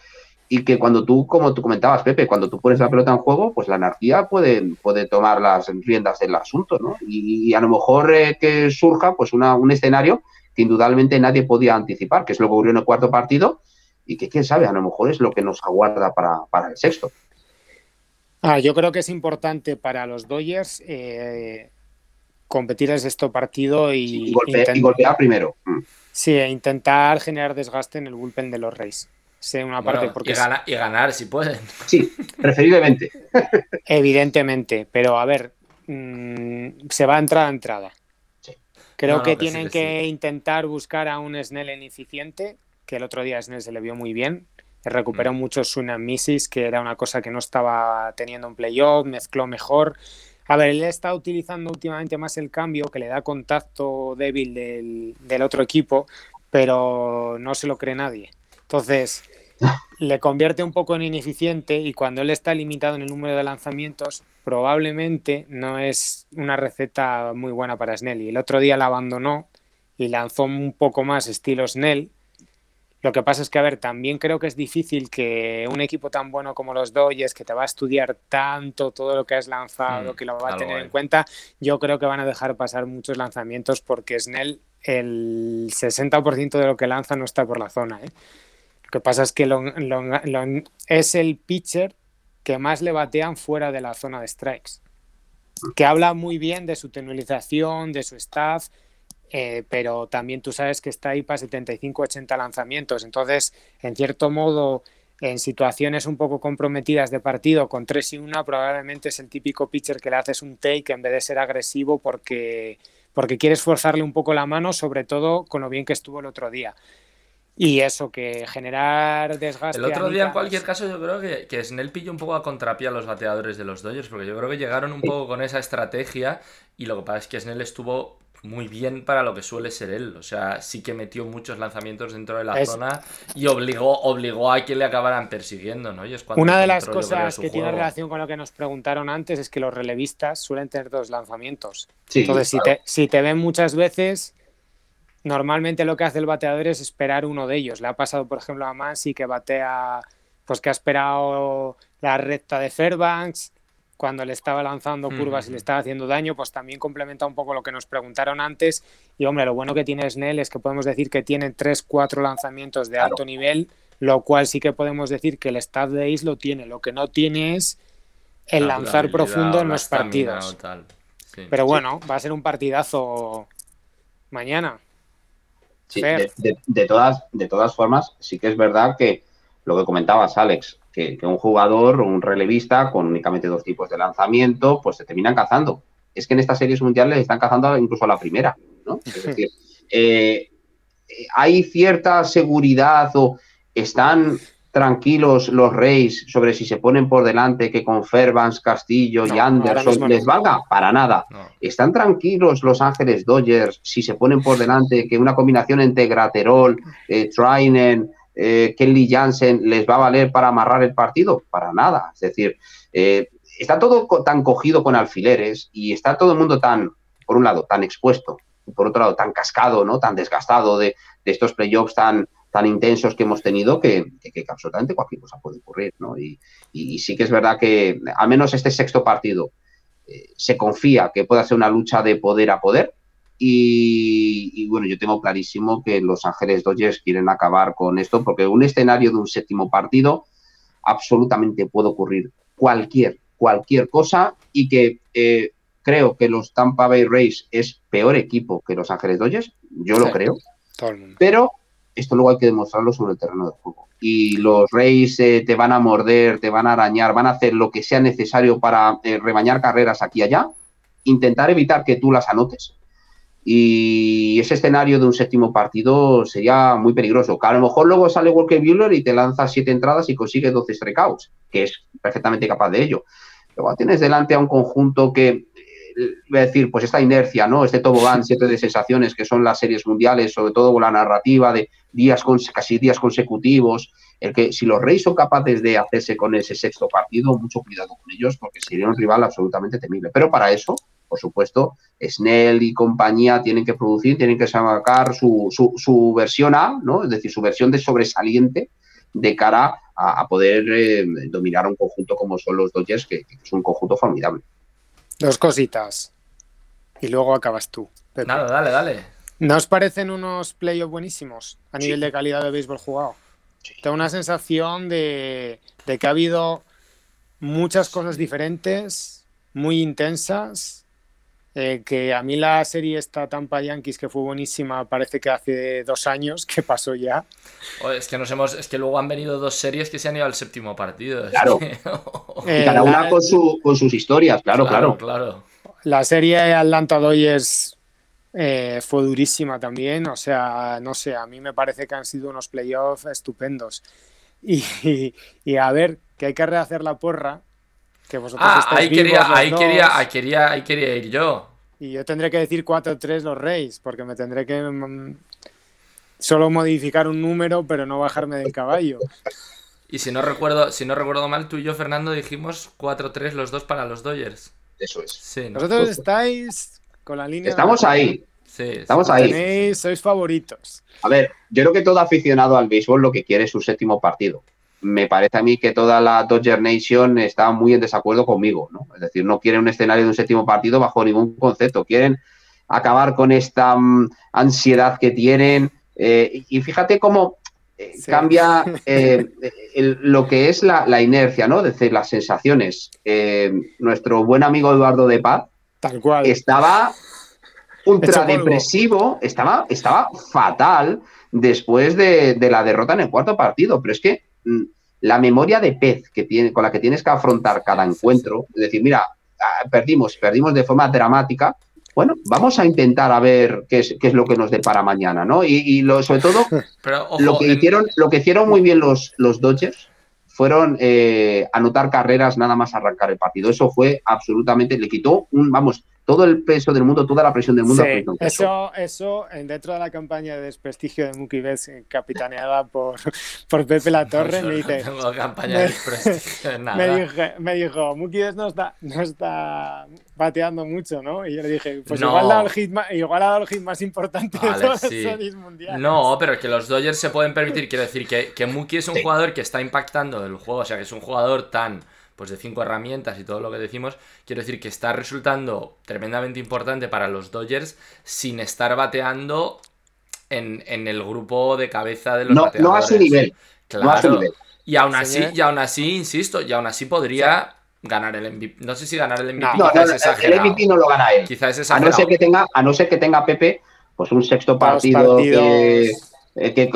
y que cuando tú, como tú comentabas, Pepe, cuando tú pones la pelota en juego, pues la anarquía puede, puede tomar las riendas del asunto, ¿no? Y, a lo mejor eh, que surja pues una, un escenario que indudablemente nadie podía anticipar, que es lo que ocurrió en el cuarto partido, y que quién sabe, a lo mejor es lo que nos aguarda para, el sexto. Ah, yo creo que es importante para los Dodgers eh, competir en sexto partido y, golpear primero. Mm. Sí, e intentar generar desgaste en el bullpen de los Reyes. Sí, una parte porque y, ganar si pueden. Sí, preferiblemente. Evidentemente, pero a ver, mm, se va a entrar a entrada. Creo que tienen que, intentar buscar a un Snell ineficiente que el otro día Snell se le vio muy bien. Recuperó mm. mucho su Missis, que era una cosa que no estaba teniendo en playoff, mezcló mejor. A ver, él está utilizando últimamente más el cambio, que le da contacto débil del, del otro equipo, pero no se lo cree nadie. Entonces, le convierte un poco en ineficiente y cuando él está limitado en el número de lanzamientos, probablemente no es una receta muy buena para Snell. Y el otro día la abandonó y lanzó un poco más estilo Snell lo que pasa es que, a ver, también creo que es difícil que un equipo tan bueno como los Dodgers, que te va a estudiar tanto todo lo que has lanzado, mm, que lo va a tener en cuenta, yo creo que van a dejar pasar muchos lanzamientos porque Snell, el 60% de lo que lanza no está por la zona. ¿eh? Lo que pasa es que es el pitcher que más le batean fuera de la zona de strikes. Que habla muy bien de su tenulización, de su staff, eh, pero también tú sabes que está ahí para 75-80 lanzamientos. Entonces, en cierto modo, en situaciones un poco comprometidas de partido con 3 y 1, probablemente es el típico pitcher que le haces un take en vez de ser agresivo porque, porque quieres forzarle un poco la mano, sobre todo con lo bien que estuvo el otro día. Y eso, que generar desgaste. El otro día, en cualquier caso, yo creo que, que Snell pilló un poco a contrapié a los bateadores de los Dodgers, porque yo creo que llegaron un poco con esa estrategia y lo que pasa es que Snell estuvo muy bien para lo que suele ser él. O sea, sí que metió muchos lanzamientos dentro de la zona y obligó, obligó a que le acabaran persiguiendo, ¿no? Una de las cosas que tiene relación con lo que nos preguntaron antes es que los relevistas suelen tener dos lanzamientos. Entonces, si, te, si te ven muchas veces, normalmente lo que hace el bateador es esperar uno de ellos. Le ha pasado, por ejemplo, a Mansi que batea, pues que ha esperado la recta de Fairbanks cuando le estaba lanzando curvas y le estaba haciendo daño, pues también complementa un poco lo que nos preguntaron antes. Y hombre, lo bueno que tiene Snell es que podemos decir que tiene 3-4 lanzamientos de alto nivel, lo cual sí que podemos decir que el staff de Ace lo tiene. Lo que no tiene es el lanzar profundo en los partidos. Pero bueno, va a ser un partidazo mañana. De, todas, de todas formas, sí que es verdad que lo que comentabas, Alex, que, un jugador o un relevista con únicamente dos tipos de lanzamiento, pues se terminan cazando. Es que en estas series mundiales están cazando incluso a la primera, ¿no? Es decir, eh, hay cierta seguridad o están tranquilos los Reyes sobre si se ponen por delante que con Fairbanks, Castillo y Anderson les valga para nada. ¿Están tranquilos los Ángeles Dodgers si se ponen por delante que una combinación entre Graterol, eh, Trainen, eh, Kelly Jansen les va a valer para amarrar el partido? Para nada. Es decir, eh, está todo tan cogido con alfileres y está todo el mundo tan, por un lado, tan expuesto, y por otro lado, tan cascado, ¿no? Tan desgastado de, estos playoffs tan, tan intensos que hemos tenido que, absolutamente cualquier cosa puede ocurrir, ¿no? Y, sí que es verdad que al menos este sexto partido eh, se confía que pueda ser una lucha de poder a poder, y, bueno, yo tengo clarísimo que Los Ángeles Dodgers quieren acabar con esto porque un escenario de un séptimo partido absolutamente puede ocurrir cualquier, cualquier cosa y que eh, creo que los Tampa Bay Rays es peor equipo que los Ángeles Dodgers, yo lo creo, pero esto luego hay que demostrarlo sobre el terreno de juego. Y los Rays eh, te van a morder, te van a arañar, van a hacer lo que sea necesario para eh, rebañar carreras aquí y allá, intentar evitar que tú las anotes. Y ese escenario de un séptimo partido sería muy peligroso. Que a lo mejor luego sale Walker Bueller y te lanza siete entradas y consigue 12 strikeouts, que es perfectamente capaz de ello. Luego tienes delante a un conjunto que voy a decir, pues esta inercia, ¿no? Este tobogán, siete de sensaciones que son las series mundiales, sobre todo la narrativa de días con, casi días consecutivos, el que si los Reyes son capaces de hacerse con ese sexto partido, mucho cuidado con ellos, porque sería un rival absolutamente temible. Pero para eso, por supuesto, Snell y compañía tienen que producir, tienen que sacar su, su, versión A, ¿no? Es decir, su versión de sobresaliente de cara a, poder eh, dominar un conjunto como son los Dodgers, que es un conjunto formidable. Dos cositas. Y luego acabas tú. Nada, dale, dale. ¿No os parecen unos playoffs buenísimos a nivel de calidad de béisbol jugado? Tengo una sensación de, que ha habido muchas cosas diferentes, muy intensas. Eh, que a mí la serie esta Tampa Yankees que fue buenísima parece que hace dos años que pasó ya. es que nos hemos, es que luego han venido dos series que se han ido al séptimo partido. Claro. Eh, cada una con, sus historias, claro, claro, claro. La serie Atlanta Dodgers eh, fue durísima también. O sea, no sé, a mí me parece que han sido unos playoffs estupendos. Y, a ver, que hay que rehacer la porra. Que vosotros ah, ahí, quería, ahí, quería, ahí, quería, ahí quería ir yo. Y yo tendré que decir 4-3 los Reyes, porque me tendré que mm, solo modificar un número, pero no bajarme del caballo. Y si no recuerdo, si no recuerdo mal, tú y yo, Fernando, dijimos 4-3 los dos para los Dodgers. Eso es. Sí, Vosotros estáis con la línea. Estamos ahí. Sí, estamos ahí. sois favoritos. A ver, yo creo que todo aficionado al béisbol lo que quiere es su séptimo partido. Me parece a mí que toda la Dodger Nation está muy en desacuerdo conmigo, ¿no? Es decir, no quieren un escenario de un séptimo partido bajo ningún concepto. Quieren acabar con esta mm, ansiedad que tienen. Eh, y fíjate cómo eh, cambia eh, lo que es la, inercia, ¿no? Es decir, las sensaciones. nuestro buen amigo Eduardo de Paz Tal cual. estaba ultradepresivo, estaba, estaba fatal después de, la derrota en el cuarto partido. Pero es que la memoria de pez que tiene, con la que tienes que afrontar cada encuentro, es decir, mira, ah, perdimos, perdimos de forma dramática. Bueno, vamos a intentar a ver qué es, qué es lo que nos depara mañana, ¿no? Y, lo, sobre todo, lo, que hicieron, lo que hicieron muy bien los, los Dodgers fueron eh, anotar carreras nada más arrancar el partido. Eso fue absolutamente, le quitó un, vamos, todo el peso del mundo, toda la presión del mundo. Sí, eso, eso, dentro de la campaña de desprestigio de Mookie Betts, capitaneada por, por Pepe La Torre, me dice. No tengo campaña de desprestigio, nada. Me, dije, me dijo, Mookie Betts no está, no está bateando mucho, ¿no? Y yo le dije, pues igual, ha dado el hit más, igual ha dado el hit más importante de todas las series mundiales. No, pero que los Dodgers se pueden permitir, quiero decir, que, que Mookie es un jugador que está impactando el juego, o sea, que es un jugador tan pues de cinco herramientas y todo lo que decimos, quiero decir que está resultando tremendamente importante para los Dodgers sin estar bateando en, el grupo de cabeza de los no, No a su nivel. Claro. Y aún así, y aún así, insisto, y aún así podría ganar el MVP. No sé si ganar el MVP. No, el MVP no lo gana él. Quizás es a no ser que tenga, a no ser que tenga Pepe, pues un sexto partido que eh, que,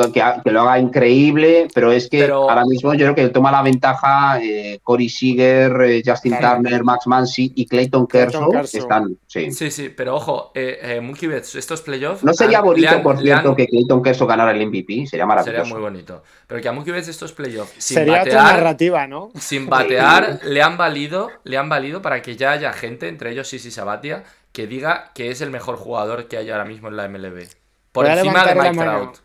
lo haga increíble, pero es que ahora mismo yo creo que toma la ventaja eh, Corey Seager, eh, Justin Turner, Max Mansi y Clayton Kershaw, están, sí. Sí, sí, pero ojo, eh, Mookie Betts, estos playoffs... No sería bonito, por cierto, que Clayton Kershaw ganara el MVP, sería maravilloso. Sería muy bonito, pero que a Mookie Betts estos playoffs, sin sería batear, narrativa, ¿no? Sin batear, le han valido, le han valido para que ya haya gente, entre ellos Sisi Sabatia, que diga que es el mejor jugador que hay ahora mismo en la MLB. Por encima de Mike Trout.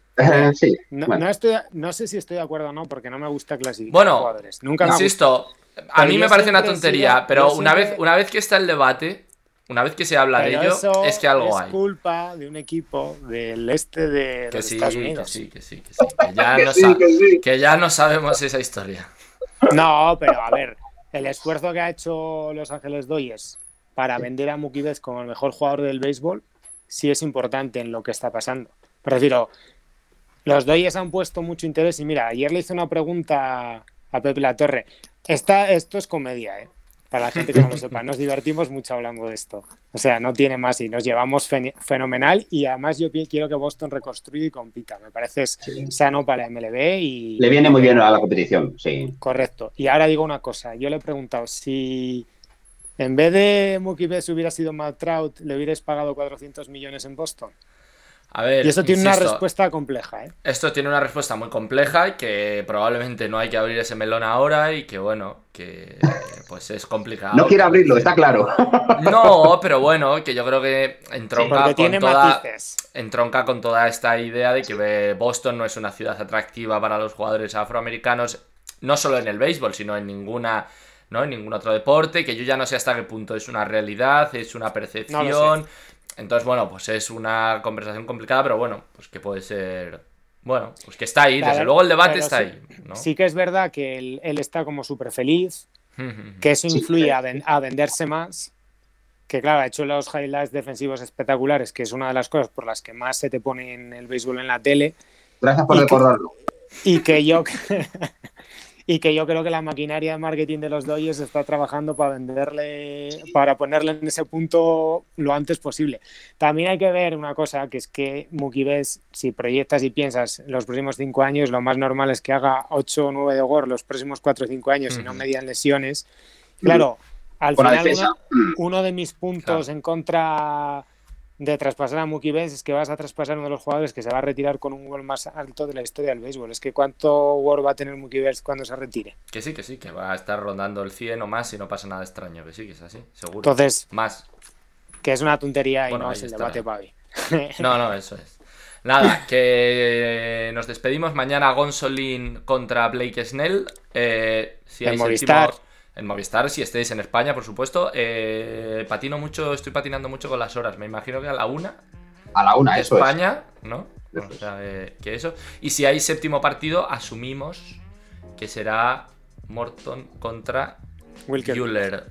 No, sé si estoy de acuerdo o no, porque no me gusta clasificar bueno, jugadores. Nunca insisto, a mí me parece una tontería, pero una, vez, una vez que está el debate, una vez que se habla de ello, es que algo hay. Es culpa de un equipo del este de que los Estados Unidos. Que sí, que sí, que sí. Que ya, no sabemos esa historia. No, pero a ver, el esfuerzo que ha hecho Los Ángeles Dodgers para vender a Mookie Betts como el mejor jugador del béisbol sí es importante en lo que está pasando. Prefiero, los Dodgers han puesto mucho interés y mira, ayer le hice una pregunta a Pepe La Torre. esto es comedia, ¿eh? Para la gente que no lo sepa, nos divertimos mucho hablando de esto. O sea, no tiene más y nos llevamos fenomenal y además yo quiero que Boston reconstruya y compita. Me parece sano para MLB y... Le viene muy bien a la competición, sí. Correcto. Y ahora digo una cosa, yo le he preguntado si en vez de Mookie Betts hubiera sido Matt Trout, le hubierais pagado 400 millones en Boston. A ver, y eso tiene una respuesta compleja, ¿eh? Esto tiene una respuesta muy compleja y que probablemente no hay que abrir ese melón ahora y que bueno, que pues es complicado. No quiere abrirlo, está claro. No, pero bueno, que yo creo que entronca con toda entronca con toda esta idea de que Boston no es una ciudad atractiva para los jugadores afroamericanos, no solo en el béisbol, sino en ninguna ¿no? En ningún otro deporte, que yo ya no sé hasta qué punto es una realidad, es una percepción. Entonces, bueno, pues es una conversación complicada, pero bueno, pues que puede ser. Bueno, pues que está ahí, desde luego el debate está ahí. Sí que es verdad que él, está como súper feliz, que eso influye a, venderse más. Que claro, ha hecho los highlights defensivos espectaculares, que es una de las cosas por las que más se te pone en el béisbol en la tele. Gracias por recordarlo. y que yo y que yo creo que la maquinaria de marketing de los Dodgers está trabajando para venderle, para ponerle en ese punto lo antes posible. También hay que ver una cosa, que es que Mookie Betts, si proyectas y piensas los próximos cinco años, lo más normal es que haga 8 o 9 de GOR los próximos 4 o 5 años y no median lesiones. Claro, al final uno, de mis puntos en contra de traspasar a Mookie es que vas a traspasar uno de los jugadores que se va a retirar con un gol más alto de la historia del béisbol. Es que cuánto gol va a tener Mookie cuando se retire. Que sí, que sí, que va a estar rondando el 100 o más y no pasa nada extraño. Que sí, que es así, seguro. Entonces, más. Que es una tontería y no es el debate, Pavi. no, no, eso es. Nada, que nos despedimos. Mañana Gonsolin contra Blake Snell. Eh, si hay Movistar en Movistar, si estéis en España, por supuesto. Eh, patino mucho, estoy patinando mucho con las horas. Me imagino que a la una. A la una, eso España, ¿no? o sea, eh, que eso. Y si hay séptimo partido, asumimos que será Morton contra Wilker Buehler.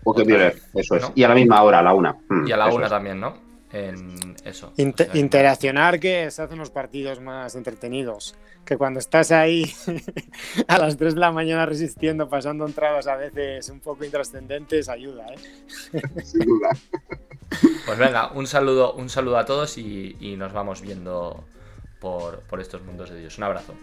eso es. Y a la misma hora, a la una. y a la una también, ¿no? eso. Interaccionar que se hacen los partidos más entretenidos. Que cuando estás ahí a las 3 de la mañana resistiendo, pasando entradas a veces un poco intrascendentes, ayuda, ¿eh? Sin duda. Pues venga, un saludo, un saludo a todos y, y nos vamos viendo por, por, estos mundos de Dios. Un abrazo.